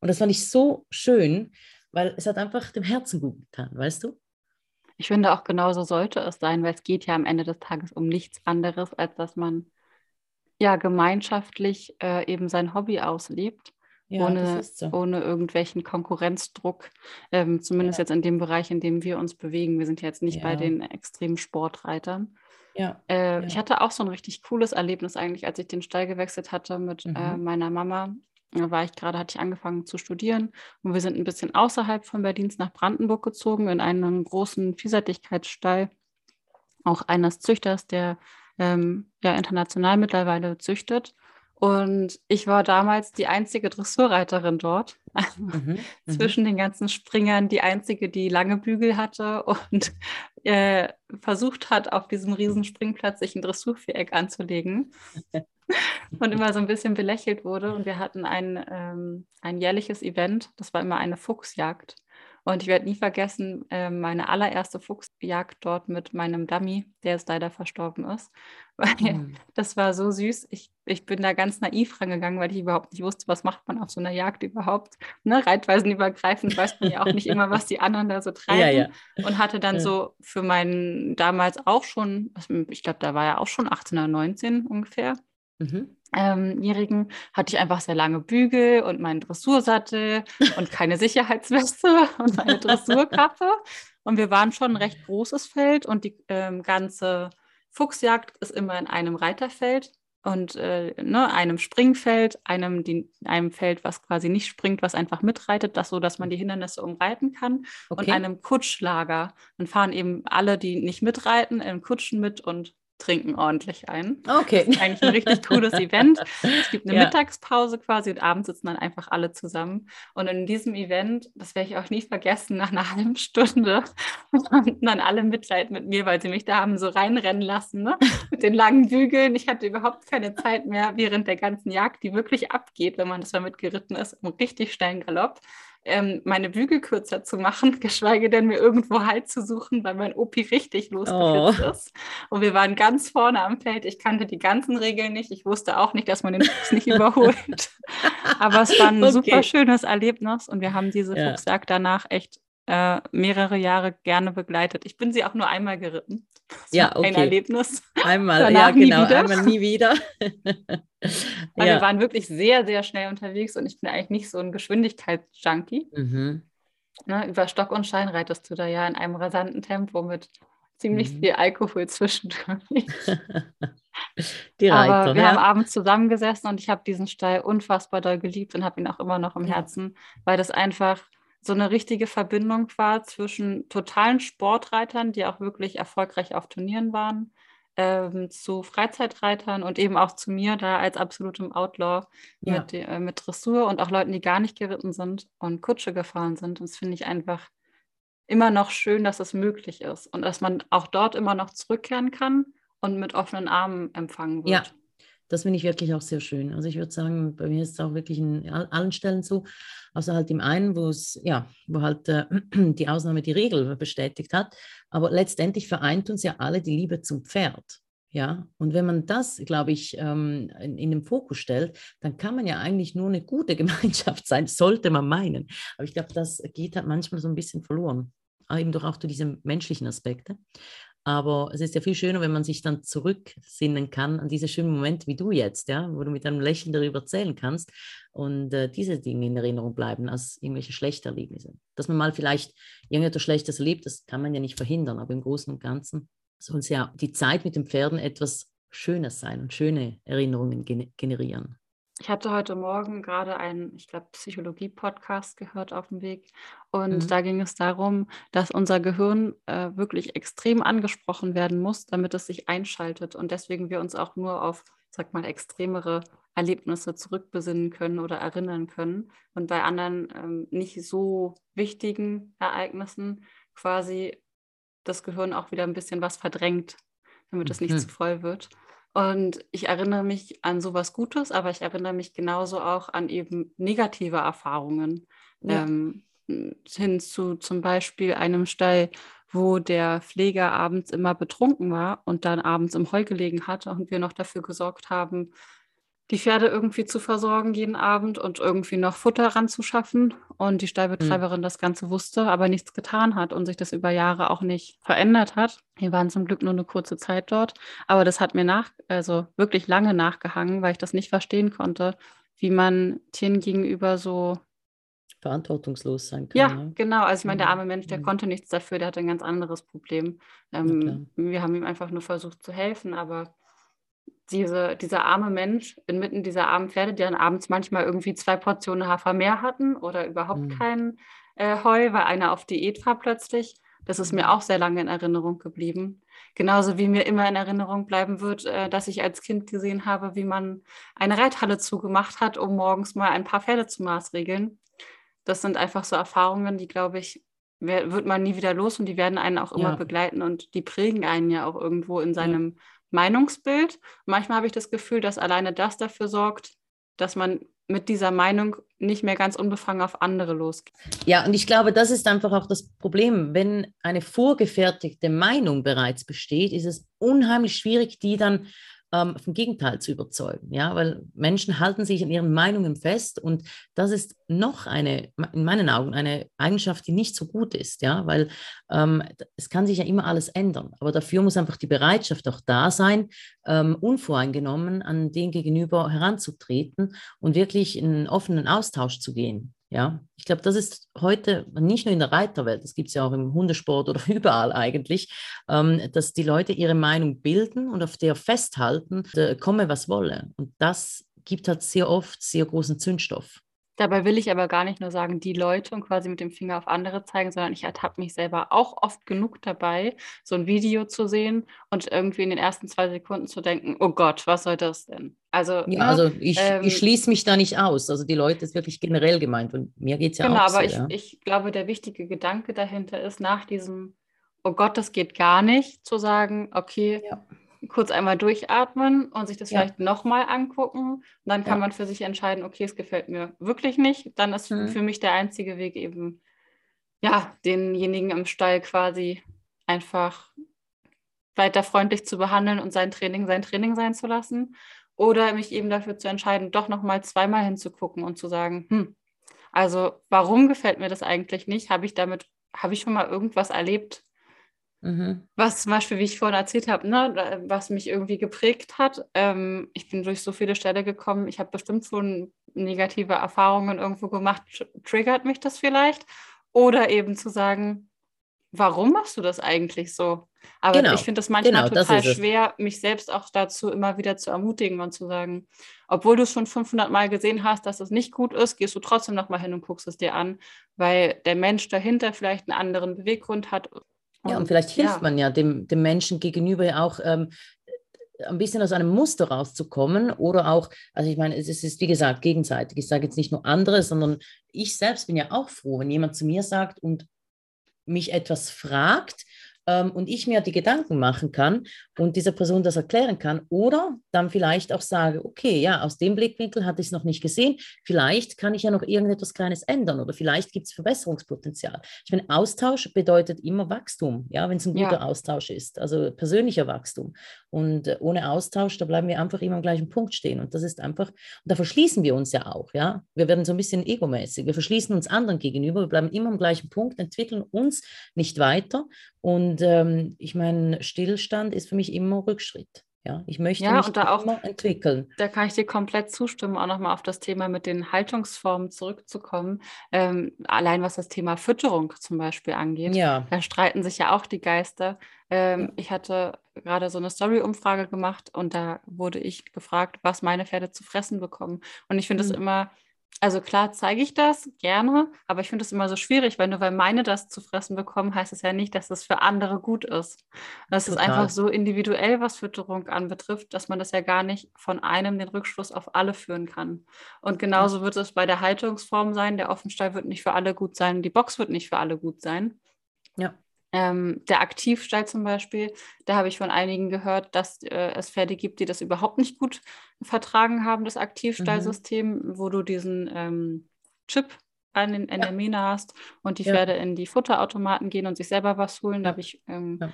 Und das fand ich so schön, weil es hat einfach dem Herzen gut getan, weißt du? Ich finde auch genauso sollte es sein, weil es geht ja am Ende des Tages um nichts anderes, als dass man ja gemeinschaftlich äh, eben sein Hobby auslebt. Ja, ohne, so. ohne irgendwelchen Konkurrenzdruck, ähm, zumindest ja. jetzt in dem Bereich, in dem wir uns bewegen. Wir sind jetzt nicht ja. bei den extremen Sportreitern. Ja, äh, ja. Ich hatte auch so ein richtig cooles Erlebnis eigentlich, als ich den Stall gewechselt hatte mit äh, mhm. äh, meiner Mama. Da war ich gerade, hatte ich angefangen zu studieren und wir sind ein bisschen außerhalb von Berlin nach Brandenburg gezogen in einen großen Vielseitigkeitsstall, auch eines Züchters, der ähm, ja international mittlerweile züchtet. Und ich war damals die einzige Dressurreiterin dort. Mhm, mhm, Zwischen den ganzen Springern die einzige, die lange Bügel hatte und äh, versucht hat, auf diesem riesen Springplatz sich ein Dressurviereck anzulegen. und immer so ein bisschen belächelt wurde. Und wir hatten ein, ähm, ein jährliches Event, das war immer eine Fuchsjagd. Und ich werde nie vergessen, äh, meine allererste Fuchsjagd dort mit meinem Dummy, der jetzt leider verstorben ist. Mhm. das war so süß. Ich, ich bin da ganz naiv rangegangen, weil ich überhaupt nicht wusste, was macht man auf so einer Jagd überhaupt. Ne? Reitweisenübergreifend weiß man ja auch nicht immer, was die anderen da so treiben. Ja, ja. Und hatte dann ja. so für meinen damals auch schon, ich glaube, da war ja auch schon 18 oder 19 ungefähr. Mhm ähm, Jährigen hatte ich einfach sehr lange Bügel und meinen Dressursattel und keine Sicherheitsweste und meine Dressurkappe. Und wir waren schon ein recht großes Feld und die ähm, ganze Fuchsjagd ist immer in einem Reiterfeld und äh, ne, einem Springfeld, einem, die, einem Feld, was quasi nicht springt, was einfach mitreitet, das so, dass man die Hindernisse umreiten kann, okay. und einem Kutschlager. Dann fahren eben alle, die nicht mitreiten, in Kutschen mit und trinken ordentlich ein. Okay. Das ist eigentlich ein richtig cooles Event. Es gibt eine ja. Mittagspause quasi und abends sitzen dann einfach alle zusammen. Und in diesem Event, das werde ich auch nie vergessen, nach einer halben Stunde konnten dann alle Mitleid mit mir, weil sie mich da haben so reinrennen lassen, ne? mit den langen Bügeln. Ich hatte überhaupt keine Zeit mehr während der ganzen Jagd, die wirklich abgeht, wenn man das mal mitgeritten ist, im richtig schnellen Galopp ähm, meine Bügel kürzer zu machen, geschweige denn mir irgendwo Halt zu suchen, weil mein Opi richtig losgeflitzt oh. ist. Und wir waren ganz vorne am Feld. Ich kannte die ganzen Regeln nicht. Ich wusste auch nicht, dass man den Fuchs nicht überholt. Aber es war ein okay. super schönes Erlebnis und wir haben diese ja. Fuchsjagd danach echt äh, mehrere Jahre gerne begleitet. Ich bin sie auch nur einmal geritten. Das ja, okay. Ein Erlebnis. Einmal, ja, genau, einmal nie wieder. Weil ja. wir waren wirklich sehr, sehr schnell unterwegs und ich bin eigentlich nicht so ein Geschwindigkeitsjunkie. Mhm. Ne, über Stock und Schein reitest du da ja in einem rasanten Tempo mit ziemlich mhm. viel Alkohol zwischendurch. Die Reiter, Aber wir ja. haben abends zusammengesessen und ich habe diesen Stall unfassbar doll geliebt und habe ihn auch immer noch im Herzen, weil das einfach so eine richtige Verbindung war zwischen totalen Sportreitern, die auch wirklich erfolgreich auf Turnieren waren, ähm, zu Freizeitreitern und eben auch zu mir da als absolutem Outlaw ja. mit, äh, mit Dressur und auch Leuten, die gar nicht geritten sind und Kutsche gefahren sind. Und das finde ich einfach immer noch schön, dass es möglich ist und dass man auch dort immer noch zurückkehren kann und mit offenen Armen empfangen wird. Ja, das finde ich wirklich auch sehr schön. Also ich würde sagen, bei mir ist es auch wirklich in allen Stellen so, außer halt im einen, wo es, ja, wo halt äh, die Ausnahme die Regel bestätigt hat. Aber letztendlich vereint uns ja alle die Liebe zum Pferd. Ja, und wenn man das, glaube ich, ähm, in, in, den Fokus stellt, dann kann man ja eigentlich nur eine gute Gemeinschaft sein, sollte man meinen. Aber ich glaube, das geht halt manchmal so ein bisschen verloren, eben durch auch durch diese menschlichen Aspekte. Aber es ist ja viel schöner, wenn man sich dann zurücksinnen kann an diese schönen Momente wie du jetzt, ja, wo du mit einem Lächeln darüber erzählen kannst und äh, diese Dinge in Erinnerung bleiben als irgendwelche schlechte Erlebnisse. Dass man mal vielleicht irgendetwas Schlechtes erlebt, das kann man ja nicht verhindern, aber im Großen und Ganzen soll es ja die Zeit mit den Pferden etwas Schönes sein und schöne Erinnerungen generieren. Ich hatte heute Morgen gerade einen, ich glaube, Psychologie-Podcast gehört auf dem Weg. Und mhm. da ging es darum, dass unser Gehirn äh, wirklich extrem angesprochen werden muss, damit es sich einschaltet. Und deswegen wir uns auch nur auf, sag mal, extremere Erlebnisse zurückbesinnen können oder erinnern können. Und bei anderen ähm, nicht so wichtigen Ereignissen quasi das Gehirn auch wieder ein bisschen was verdrängt, damit es nicht mhm. zu voll wird. Und ich erinnere mich an sowas Gutes, aber ich erinnere mich genauso auch an eben negative Erfahrungen. Ja. Ähm, hin zu zum Beispiel einem Stall, wo der Pfleger abends immer betrunken war und dann abends im Heu gelegen hatte und wir noch dafür gesorgt haben, die Pferde irgendwie zu versorgen jeden Abend und irgendwie noch Futter ranzuschaffen. Und die Stallbetreiberin mhm. das Ganze wusste, aber nichts getan hat und sich das über Jahre auch nicht verändert hat. Wir waren zum Glück nur eine kurze Zeit dort, aber das hat mir nach, also wirklich lange nachgehangen, weil ich das nicht verstehen konnte, wie man Tieren gegenüber so verantwortungslos sein kann. Ja, ne? genau. Also ich meine, der arme Mensch, der mhm. konnte nichts dafür, der hatte ein ganz anderes Problem. Ähm, wir haben ihm einfach nur versucht zu helfen, aber diese, dieser arme Mensch inmitten dieser armen Pferde, die dann abends manchmal irgendwie zwei Portionen Hafer mehr hatten oder überhaupt mhm. kein äh, Heu, weil einer auf Diät war plötzlich. Das ist mir mhm. auch sehr lange in Erinnerung geblieben. Genauso wie mir immer in Erinnerung bleiben wird, äh, dass ich als Kind gesehen habe, wie man eine Reithalle zugemacht hat, um morgens mal ein paar Pferde zu maßregeln. Das sind einfach so Erfahrungen, die, glaube ich, wird man nie wieder los und die werden einen auch immer ja. begleiten und die prägen einen ja auch irgendwo in seinem ja. Meinungsbild. Manchmal habe ich das Gefühl, dass alleine das dafür sorgt, dass man mit dieser Meinung nicht mehr ganz unbefangen auf andere losgeht. Ja, und ich glaube, das ist einfach auch das Problem. Wenn eine vorgefertigte Meinung bereits besteht, ist es unheimlich schwierig, die dann ähm, vom Gegenteil zu überzeugen. Ja, weil Menschen halten sich an ihren Meinungen fest und das ist noch eine, in meinen Augen, eine Eigenschaft, die nicht so gut ist. Ja, weil ähm, es kann sich ja immer alles ändern. Aber dafür muss einfach die Bereitschaft auch da sein, ähm, unvoreingenommen an den Gegenüber heranzutreten und wirklich in einen offenen Austausch zu gehen. Ja, ich glaube, das ist heute nicht nur in der Reiterwelt, das gibt es ja auch im Hundesport oder überall eigentlich, ähm, dass die Leute ihre Meinung bilden und auf der festhalten, komme was wolle. Und das gibt halt sehr oft sehr großen Zündstoff. Dabei will ich aber gar nicht nur sagen, die Leute und quasi mit dem Finger auf andere zeigen, sondern ich ertappe mich selber auch oft genug dabei, so ein Video zu sehen und irgendwie in den ersten zwei Sekunden zu denken, oh Gott, was soll das denn? Also, ja, ne, also ich, ähm, ich schließe mich da nicht aus. Also die Leute ist wirklich generell gemeint und mir geht es ja genau, auch so. Genau, aber ich, ich glaube, der wichtige Gedanke dahinter ist, nach diesem, oh Gott, das geht gar nicht, zu sagen, okay, ja kurz einmal durchatmen und sich das ja. vielleicht nochmal angucken. Und dann kann ja. man für sich entscheiden, okay, es gefällt mir wirklich nicht. Dann ist mhm. für mich der einzige Weg eben, ja, denjenigen im Stall quasi einfach weiter freundlich zu behandeln und sein Training sein Training sein zu lassen. Oder mich eben dafür zu entscheiden, doch nochmal zweimal hinzugucken und zu sagen, hm, also warum gefällt mir das eigentlich nicht? Habe ich damit, habe ich schon mal irgendwas erlebt, Mhm. Was zum Beispiel, wie ich vorhin erzählt habe, ne, was mich irgendwie geprägt hat. Ähm, ich bin durch so viele Städte gekommen. Ich habe bestimmt schon negative Erfahrungen irgendwo gemacht. Triggert mich das vielleicht? Oder eben zu sagen, warum machst du das eigentlich so? Aber genau. ich finde das manchmal genau, total das schwer, mich selbst auch dazu immer wieder zu ermutigen und zu sagen, obwohl du es schon 500 Mal gesehen hast, dass es nicht gut ist, gehst du trotzdem nochmal hin und guckst es dir an, weil der Mensch dahinter vielleicht einen anderen Beweggrund hat ja, und vielleicht hilft ja. man ja dem, dem Menschen gegenüber auch ähm, ein bisschen aus einem Muster rauszukommen oder auch, also ich meine, es ist wie gesagt gegenseitig. Ich sage jetzt nicht nur andere, sondern ich selbst bin ja auch froh, wenn jemand zu mir sagt und mich etwas fragt, ähm, und ich mir die Gedanken machen kann und dieser Person das erklären kann oder dann vielleicht auch sage, okay, ja, aus dem Blickwinkel hatte ich es noch nicht gesehen, vielleicht kann ich ja noch irgendetwas Kleines ändern oder vielleicht gibt es Verbesserungspotenzial. Ich meine, Austausch bedeutet immer Wachstum, ja, wenn es ein guter ja. Austausch ist, also persönlicher Wachstum. Und äh, ohne Austausch, da bleiben wir einfach immer am gleichen Punkt stehen. Und das ist einfach, und da verschließen wir uns ja auch, ja. Wir werden so ein bisschen egomäßig. Wir verschließen uns anderen gegenüber, wir bleiben immer am gleichen Punkt, entwickeln uns nicht weiter. Und ähm, ich meine, Stillstand ist für mich immer Rückschritt. Ja, ich möchte ja, mich da auch, entwickeln. Da kann ich dir komplett zustimmen, auch nochmal auf das Thema mit den Haltungsformen zurückzukommen. Ähm, allein was das Thema Fütterung zum Beispiel angeht, ja. da streiten sich ja auch die Geister. Ähm. Ich hatte gerade so eine Story-Umfrage gemacht und da wurde ich gefragt, was meine Pferde zu fressen bekommen. Und ich finde es mhm. immer also klar zeige ich das gerne, aber ich finde es immer so schwierig, weil nur weil meine das zu fressen bekommen, heißt es ja nicht, dass es für andere gut ist. Das Total. ist einfach so individuell, was Fütterung anbetrifft, dass man das ja gar nicht von einem den Rückschluss auf alle führen kann. Und genauso wird es bei der Haltungsform sein. Der Offenstall wird nicht für alle gut sein, die Box wird nicht für alle gut sein. Ja. Ähm, der Aktivstall zum Beispiel, da habe ich von einigen gehört, dass äh, es Pferde gibt, die das überhaupt nicht gut vertragen haben, das Aktivstallsystem, mhm. wo du diesen ähm, Chip an, den, in ja. der Mähne hast und die ja. Pferde in die Futterautomaten gehen und sich selber was holen. Da habe ich ähm, ja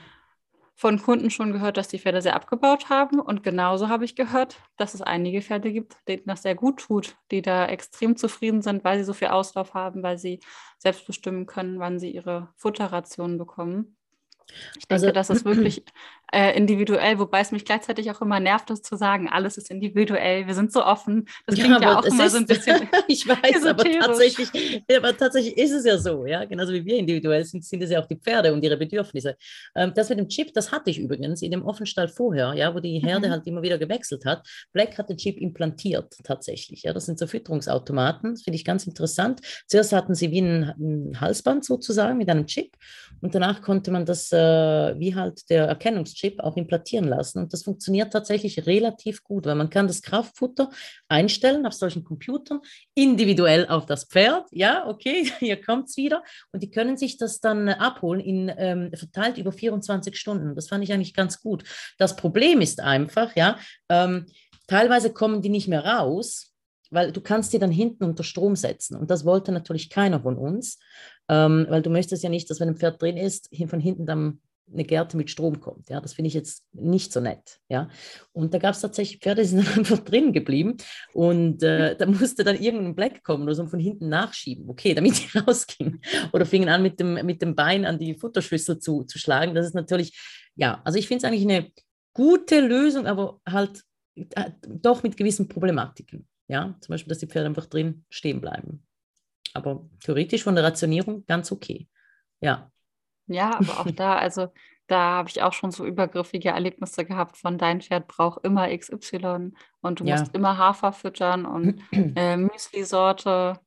von Kunden schon gehört, dass die Pferde sehr abgebaut haben. Und genauso habe ich gehört, dass es einige Pferde gibt, denen das sehr gut tut, die da extrem zufrieden sind, weil sie so viel Auslauf haben, weil sie selbst bestimmen können, wann sie ihre Futterrationen bekommen. Ich denke, also, das ist wirklich äh, individuell, wobei es mich gleichzeitig auch immer nervt, das zu sagen. Alles ist individuell, wir sind so offen. Das klingt ja, ja auch immer ist, so ein bisschen. ich weiß, aber tatsächlich, aber tatsächlich ist es ja so, ja. Genauso wie wir individuell sind, sind es ja auch die Pferde und ihre Bedürfnisse. Ähm, das mit dem Chip, das hatte ich übrigens in dem Offenstall vorher, ja, wo die Herde mhm. halt immer wieder gewechselt hat. Black hat den Chip implantiert tatsächlich. Ja, das sind so Fütterungsautomaten, das finde ich ganz interessant. Zuerst hatten sie wie ein, ein Halsband sozusagen mit einem Chip und danach konnte man das, äh, wie halt der Erkennungschip Microchip auch implantieren lassen und das funktioniert tatsächlich relativ gut, weil man kann das Kraftfutter einstellen auf solchen Computern, individuell auf das Pferd, ja, okay, hier kommt es wieder und die können sich das dann abholen in ähm, verteilt über 24 Stunden. Das fand ich eigentlich ganz gut. Das Problem ist einfach, ja, ähm, teilweise kommen die nicht mehr raus, weil du kannst die dann hinten unter Strom setzen. Und das wollte natürlich keiner von uns, ähm, weil du möchtest ja nicht, dass wenn ein Pferd drin ist, von hinten dann eine Gerte mit Strom kommt. Ja, das finde ich jetzt nicht so nett. Ja, und da gab es tatsächlich Pferde, die sind einfach drin geblieben und äh, da musste dann irgendein Black kommen oder so von hinten nachschieben, okay, damit die rausgingen oder fingen an mit dem, mit dem Bein an die Futterschüssel zu, zu schlagen. Das ist natürlich, ja, also ich finde es eigentlich eine gute Lösung, aber halt äh, doch mit gewissen Problematiken. Ja, zum Beispiel, dass die Pferde einfach drin stehen bleiben. Aber theoretisch von der Rationierung ganz okay. Ja. Ja, aber auch da, also da habe ich auch schon so übergriffige Erlebnisse gehabt von dein Pferd braucht immer XY und du ja. musst immer Hafer füttern und äh, Müsli-Sorte.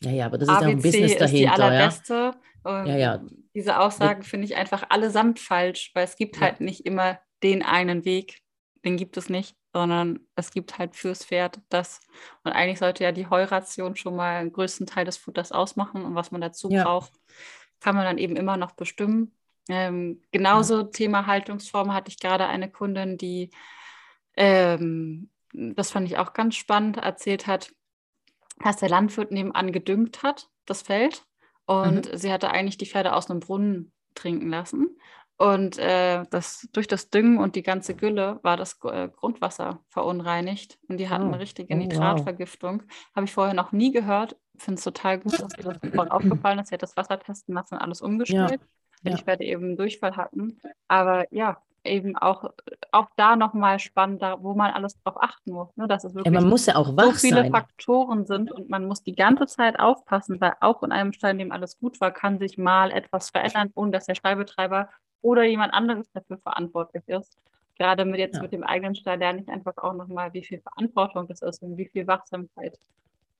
Ja, ja, aber das ist ABC auch ein Business dahinter. Ist die allerbeste. Ja, ja. ja. Diese Aussagen finde ich einfach allesamt falsch, weil es gibt ja. halt nicht immer den einen Weg. Den gibt es nicht sondern es gibt halt fürs Pferd das. Und eigentlich sollte ja die Heuration schon mal einen größten Teil des Futters ausmachen und was man dazu ja. braucht, kann man dann eben immer noch bestimmen. Ähm, genauso ja. Thema Haltungsform hatte ich gerade eine Kundin, die, ähm, das fand ich auch ganz spannend, erzählt hat, dass der Landwirt nebenan gedüngt hat, das Feld. Und mhm. sie hatte eigentlich die Pferde aus einem Brunnen trinken lassen. Und äh, das, durch das Düngen und die ganze Gülle war das äh, Grundwasser verunreinigt. Und die hatten oh. eine richtige Nitratvergiftung. Wow. Habe ich vorher noch nie gehört. Finde es total gut, dass ihr das voll aufgefallen ist. Sie hat das Wasser testen lassen und alles umgestellt. Ja. Ja. Ich werde eben einen Durchfall hatten. Aber ja, eben auch, auch da nochmal spannend, wo man alles drauf achten muss. Ne? Dass es wirklich ja, man muss ja auch wach so viele sein. Faktoren sind und man muss die ganze Zeit aufpassen, weil auch in einem Stall, in dem alles gut war, kann sich mal etwas verändern, ohne dass der Stallbetreiber oder jemand anderes dafür verantwortlich ist. Gerade mit jetzt ja. mit dem eigenen Stall lerne ich einfach auch nochmal, wie viel Verantwortung das ist und wie viel Wachsamkeit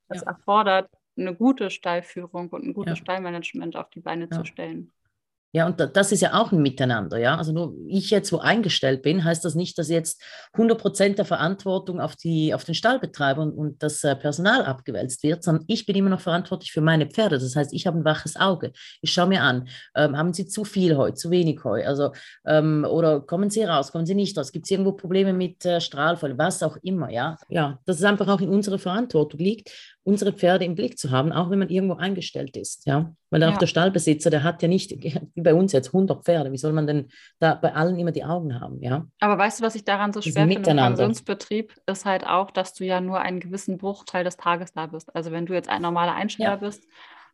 das ja. erfordert, eine gute Stallführung und ein gutes ja. Stallmanagement auf die Beine zu stellen. Ja, und das ist ja auch ein Miteinander, ja. Also nur ich jetzt wo eingestellt bin, heißt das nicht, dass jetzt 100 Prozent der Verantwortung auf, die, auf den Stallbetreiber und, und das äh, Personal abgewälzt wird, sondern ich bin immer noch verantwortlich für meine Pferde. Das heißt, ich habe ein waches Auge. Ich schaue mir an, ähm, haben sie zu viel Heu, zu wenig Heu, also ähm, oder kommen sie raus, kommen sie nicht raus, gibt es irgendwo Probleme mit äh, Strahlfall, was auch immer, ja. Ja, dass es einfach auch in unserer Verantwortung liegt unsere Pferde im Blick zu haben, auch wenn man irgendwo eingestellt ist. Ja? Weil auch ja. der Stallbesitzer, der hat ja nicht, wie bei uns jetzt, 100 Pferde. Wie soll man denn da bei allen immer die Augen haben? Ja? Aber weißt du, was ich daran so schwer finde im Pensionsbetrieb, ist halt auch, dass du ja nur einen gewissen Bruchteil des Tages da bist. Also wenn du jetzt ein normaler Einsteller ja. bist,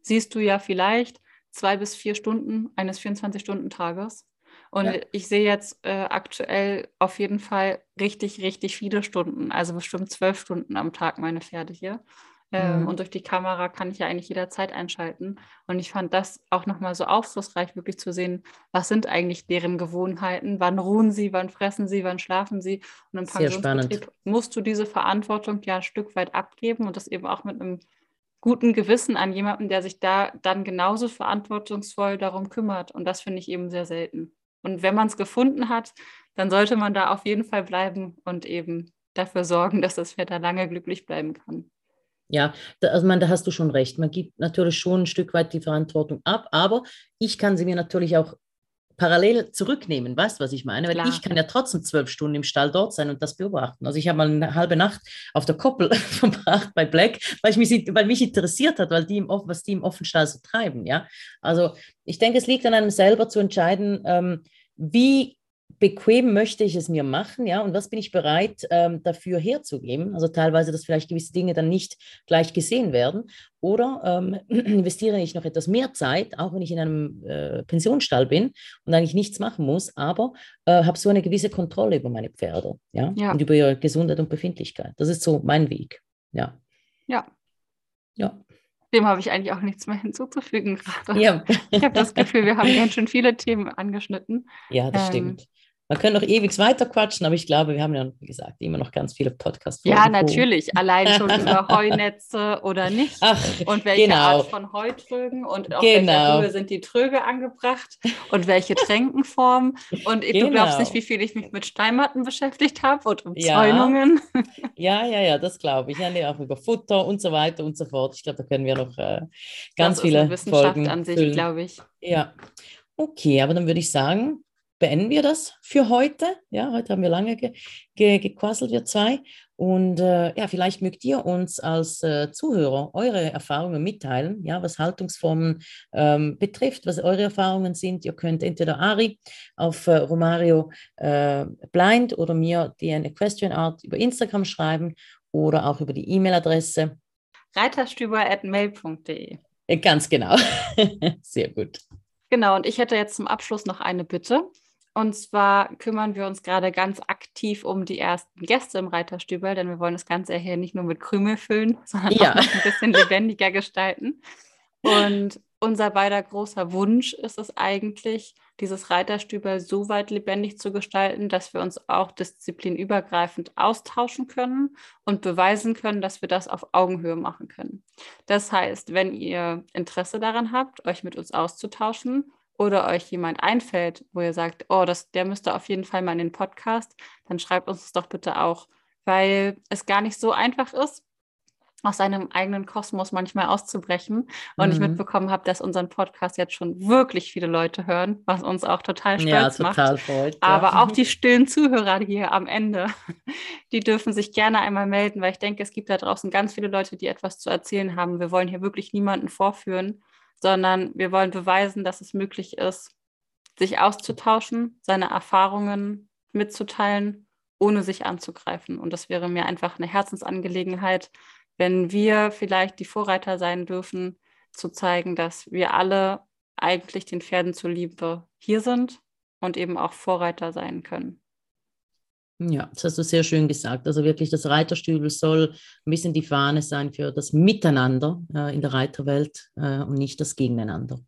siehst du ja vielleicht zwei bis vier Stunden eines 24-Stunden-Tages. Und ja. ich sehe jetzt äh, aktuell auf jeden Fall richtig, richtig viele Stunden, also bestimmt zwölf Stunden am Tag meine Pferde hier. Ähm, mhm. Und durch die Kamera kann ich ja eigentlich jederzeit einschalten. Und ich fand das auch nochmal so aufschlussreich, wirklich zu sehen, was sind eigentlich deren Gewohnheiten, wann ruhen sie, wann fressen sie, wann schlafen sie. Und im Pensionsbetrieb musst du diese Verantwortung ja ein Stück weit abgeben und das eben auch mit einem guten Gewissen an jemanden, der sich da dann genauso verantwortungsvoll darum kümmert. Und das finde ich eben sehr selten. Und wenn man es gefunden hat, dann sollte man da auf jeden Fall bleiben und eben dafür sorgen, dass das Pferd da lange glücklich bleiben kann. Ja, da, also man, da hast du schon recht. Man gibt natürlich schon ein Stück weit die Verantwortung ab, aber ich kann sie mir natürlich auch parallel zurücknehmen. Weißt du, was ich meine? Weil Klar. ich kann ja trotzdem zwölf Stunden im Stall dort sein und das beobachten. Also ich habe mal eine halbe Nacht auf der Koppel verbracht bei Black, weil, ich mich, weil mich interessiert hat, weil die im, was die im Offenstall so treiben. Ja, also ich denke, es liegt an einem selber zu entscheiden, ähm, wie bequem möchte ich es mir machen, ja, und was bin ich bereit ähm, dafür herzugeben? Also teilweise, dass vielleicht gewisse Dinge dann nicht gleich gesehen werden. Oder ähm, investiere ich noch etwas mehr Zeit, auch wenn ich in einem äh, Pensionsstall bin und eigentlich nichts machen muss, aber äh, habe so eine gewisse Kontrolle über meine Pferde, ja? ja, und über ihre Gesundheit und Befindlichkeit. Das ist so mein Weg, ja. Ja. Ja. Dem habe ich eigentlich auch nichts mehr hinzuzufügen gerade. Ja. Ich habe das Gefühl, wir haben ganz schön viele Themen angeschnitten. Ja, das ähm, stimmt. Man könnte noch ewig weiter quatschen, aber ich glaube, wir haben ja, wie gesagt, immer noch ganz viele Podcasts. Ja, natürlich. Allein schon über Heunetze oder nicht. Ach, und welche genau. Art von Heutrögen und auf Genau. welcher Höhe sind die Tröge angebracht und welche Tränkenform. Und du glaubst Genau. nicht, wie viel ich mich mit Steinmatten beschäftigt habe und Ja. Umzäunungen. Ja, ja, ja, das glaube ich. Ja, nee, auch über Futter und so weiter und so fort. Ich glaube, da können wir noch äh, ganz das viele ist eine Wissenschaft Folgen an sich, glaube ich. Ja, okay, aber dann würde ich sagen, beenden wir das für heute. Ja, heute haben wir lange ge ge gequasselt, wir zwei. Und äh, ja, vielleicht mögt ihr uns als äh, Zuhörer eure Erfahrungen mitteilen, ja, was Haltungsformen ähm, betrifft, was eure Erfahrungen sind. Ihr könnt entweder Ari auf äh, Romario äh, Blind oder mir die eine Question Art über Instagram schreiben oder auch über die E-Mail-Adresse. Reiterstüber.mail.de Äh, ganz genau. Sehr gut. Genau, und ich hätte jetzt zum Abschluss noch eine Bitte. Und zwar kümmern wir uns gerade ganz aktiv um die ersten Gäste im Reiterstübel, denn wir wollen das Ganze ja hier nicht nur mit Krümel füllen, sondern Ja. auch ein bisschen lebendiger gestalten. Und unser beider großer Wunsch ist es eigentlich, dieses Reiterstübel so weit lebendig zu gestalten, dass wir uns auch disziplinübergreifend austauschen können und beweisen können, dass wir das auf Augenhöhe machen können. Das heißt, wenn ihr Interesse daran habt, euch mit uns auszutauschen oder euch jemand einfällt, wo ihr sagt, oh, das, der müsste auf jeden Fall mal in den Podcast, dann schreibt uns das doch bitte auch, weil es gar nicht so einfach ist, aus seinem eigenen Kosmos manchmal auszubrechen. Und ich Mhm. mitbekommen habe, dass unseren Podcast jetzt schon wirklich viele Leute hören, was uns auch total Ja, stolz macht. total freut. ja. Aber auch die stillen Zuhörer hier am Ende, die dürfen sich gerne einmal melden, weil ich denke, es gibt da draußen ganz viele Leute, die etwas zu erzählen haben. Wir wollen hier wirklich niemanden vorführen, sondern wir wollen beweisen, dass es möglich ist, sich auszutauschen, seine Erfahrungen mitzuteilen, ohne sich anzugreifen. Und das wäre mir einfach eine Herzensangelegenheit, wenn wir vielleicht die Vorreiter sein dürfen, zu zeigen, dass wir alle eigentlich den Pferden zuliebe hier sind und eben auch Vorreiter sein können. Ja, das hast du sehr schön gesagt. Also wirklich, das Reiterstübel soll ein bisschen die Fahne sein für das Miteinander äh, in der Reiterwelt äh, und nicht das Gegeneinander.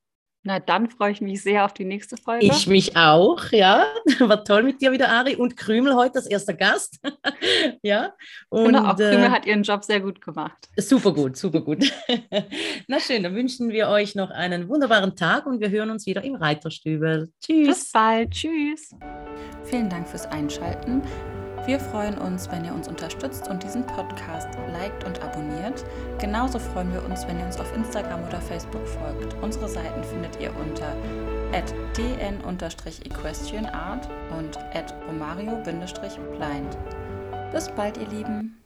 Na, dann freue ich mich sehr auf die nächste Folge. Ich mich auch, ja. War toll mit dir wieder, Ari. Und Krümel heute als erster Gast. ja. Und, finde auch Krümel äh, hat ihren Job sehr gut gemacht. Super gut, super gut. Na schön, dann wünschen wir euch noch einen wunderbaren Tag und wir hören uns wieder im Reiterstübel. Tschüss. Bis bald. Tschüss. Vielen Dank fürs Einschalten. Wir freuen uns, wenn ihr uns unterstützt und diesen Podcast liked und abonniert. Genauso freuen wir uns, wenn ihr uns auf Instagram oder Facebook folgt. Unsere Seiten findet ihr unter dn-equestrianart und romario-blind. Bis bald, ihr Lieben.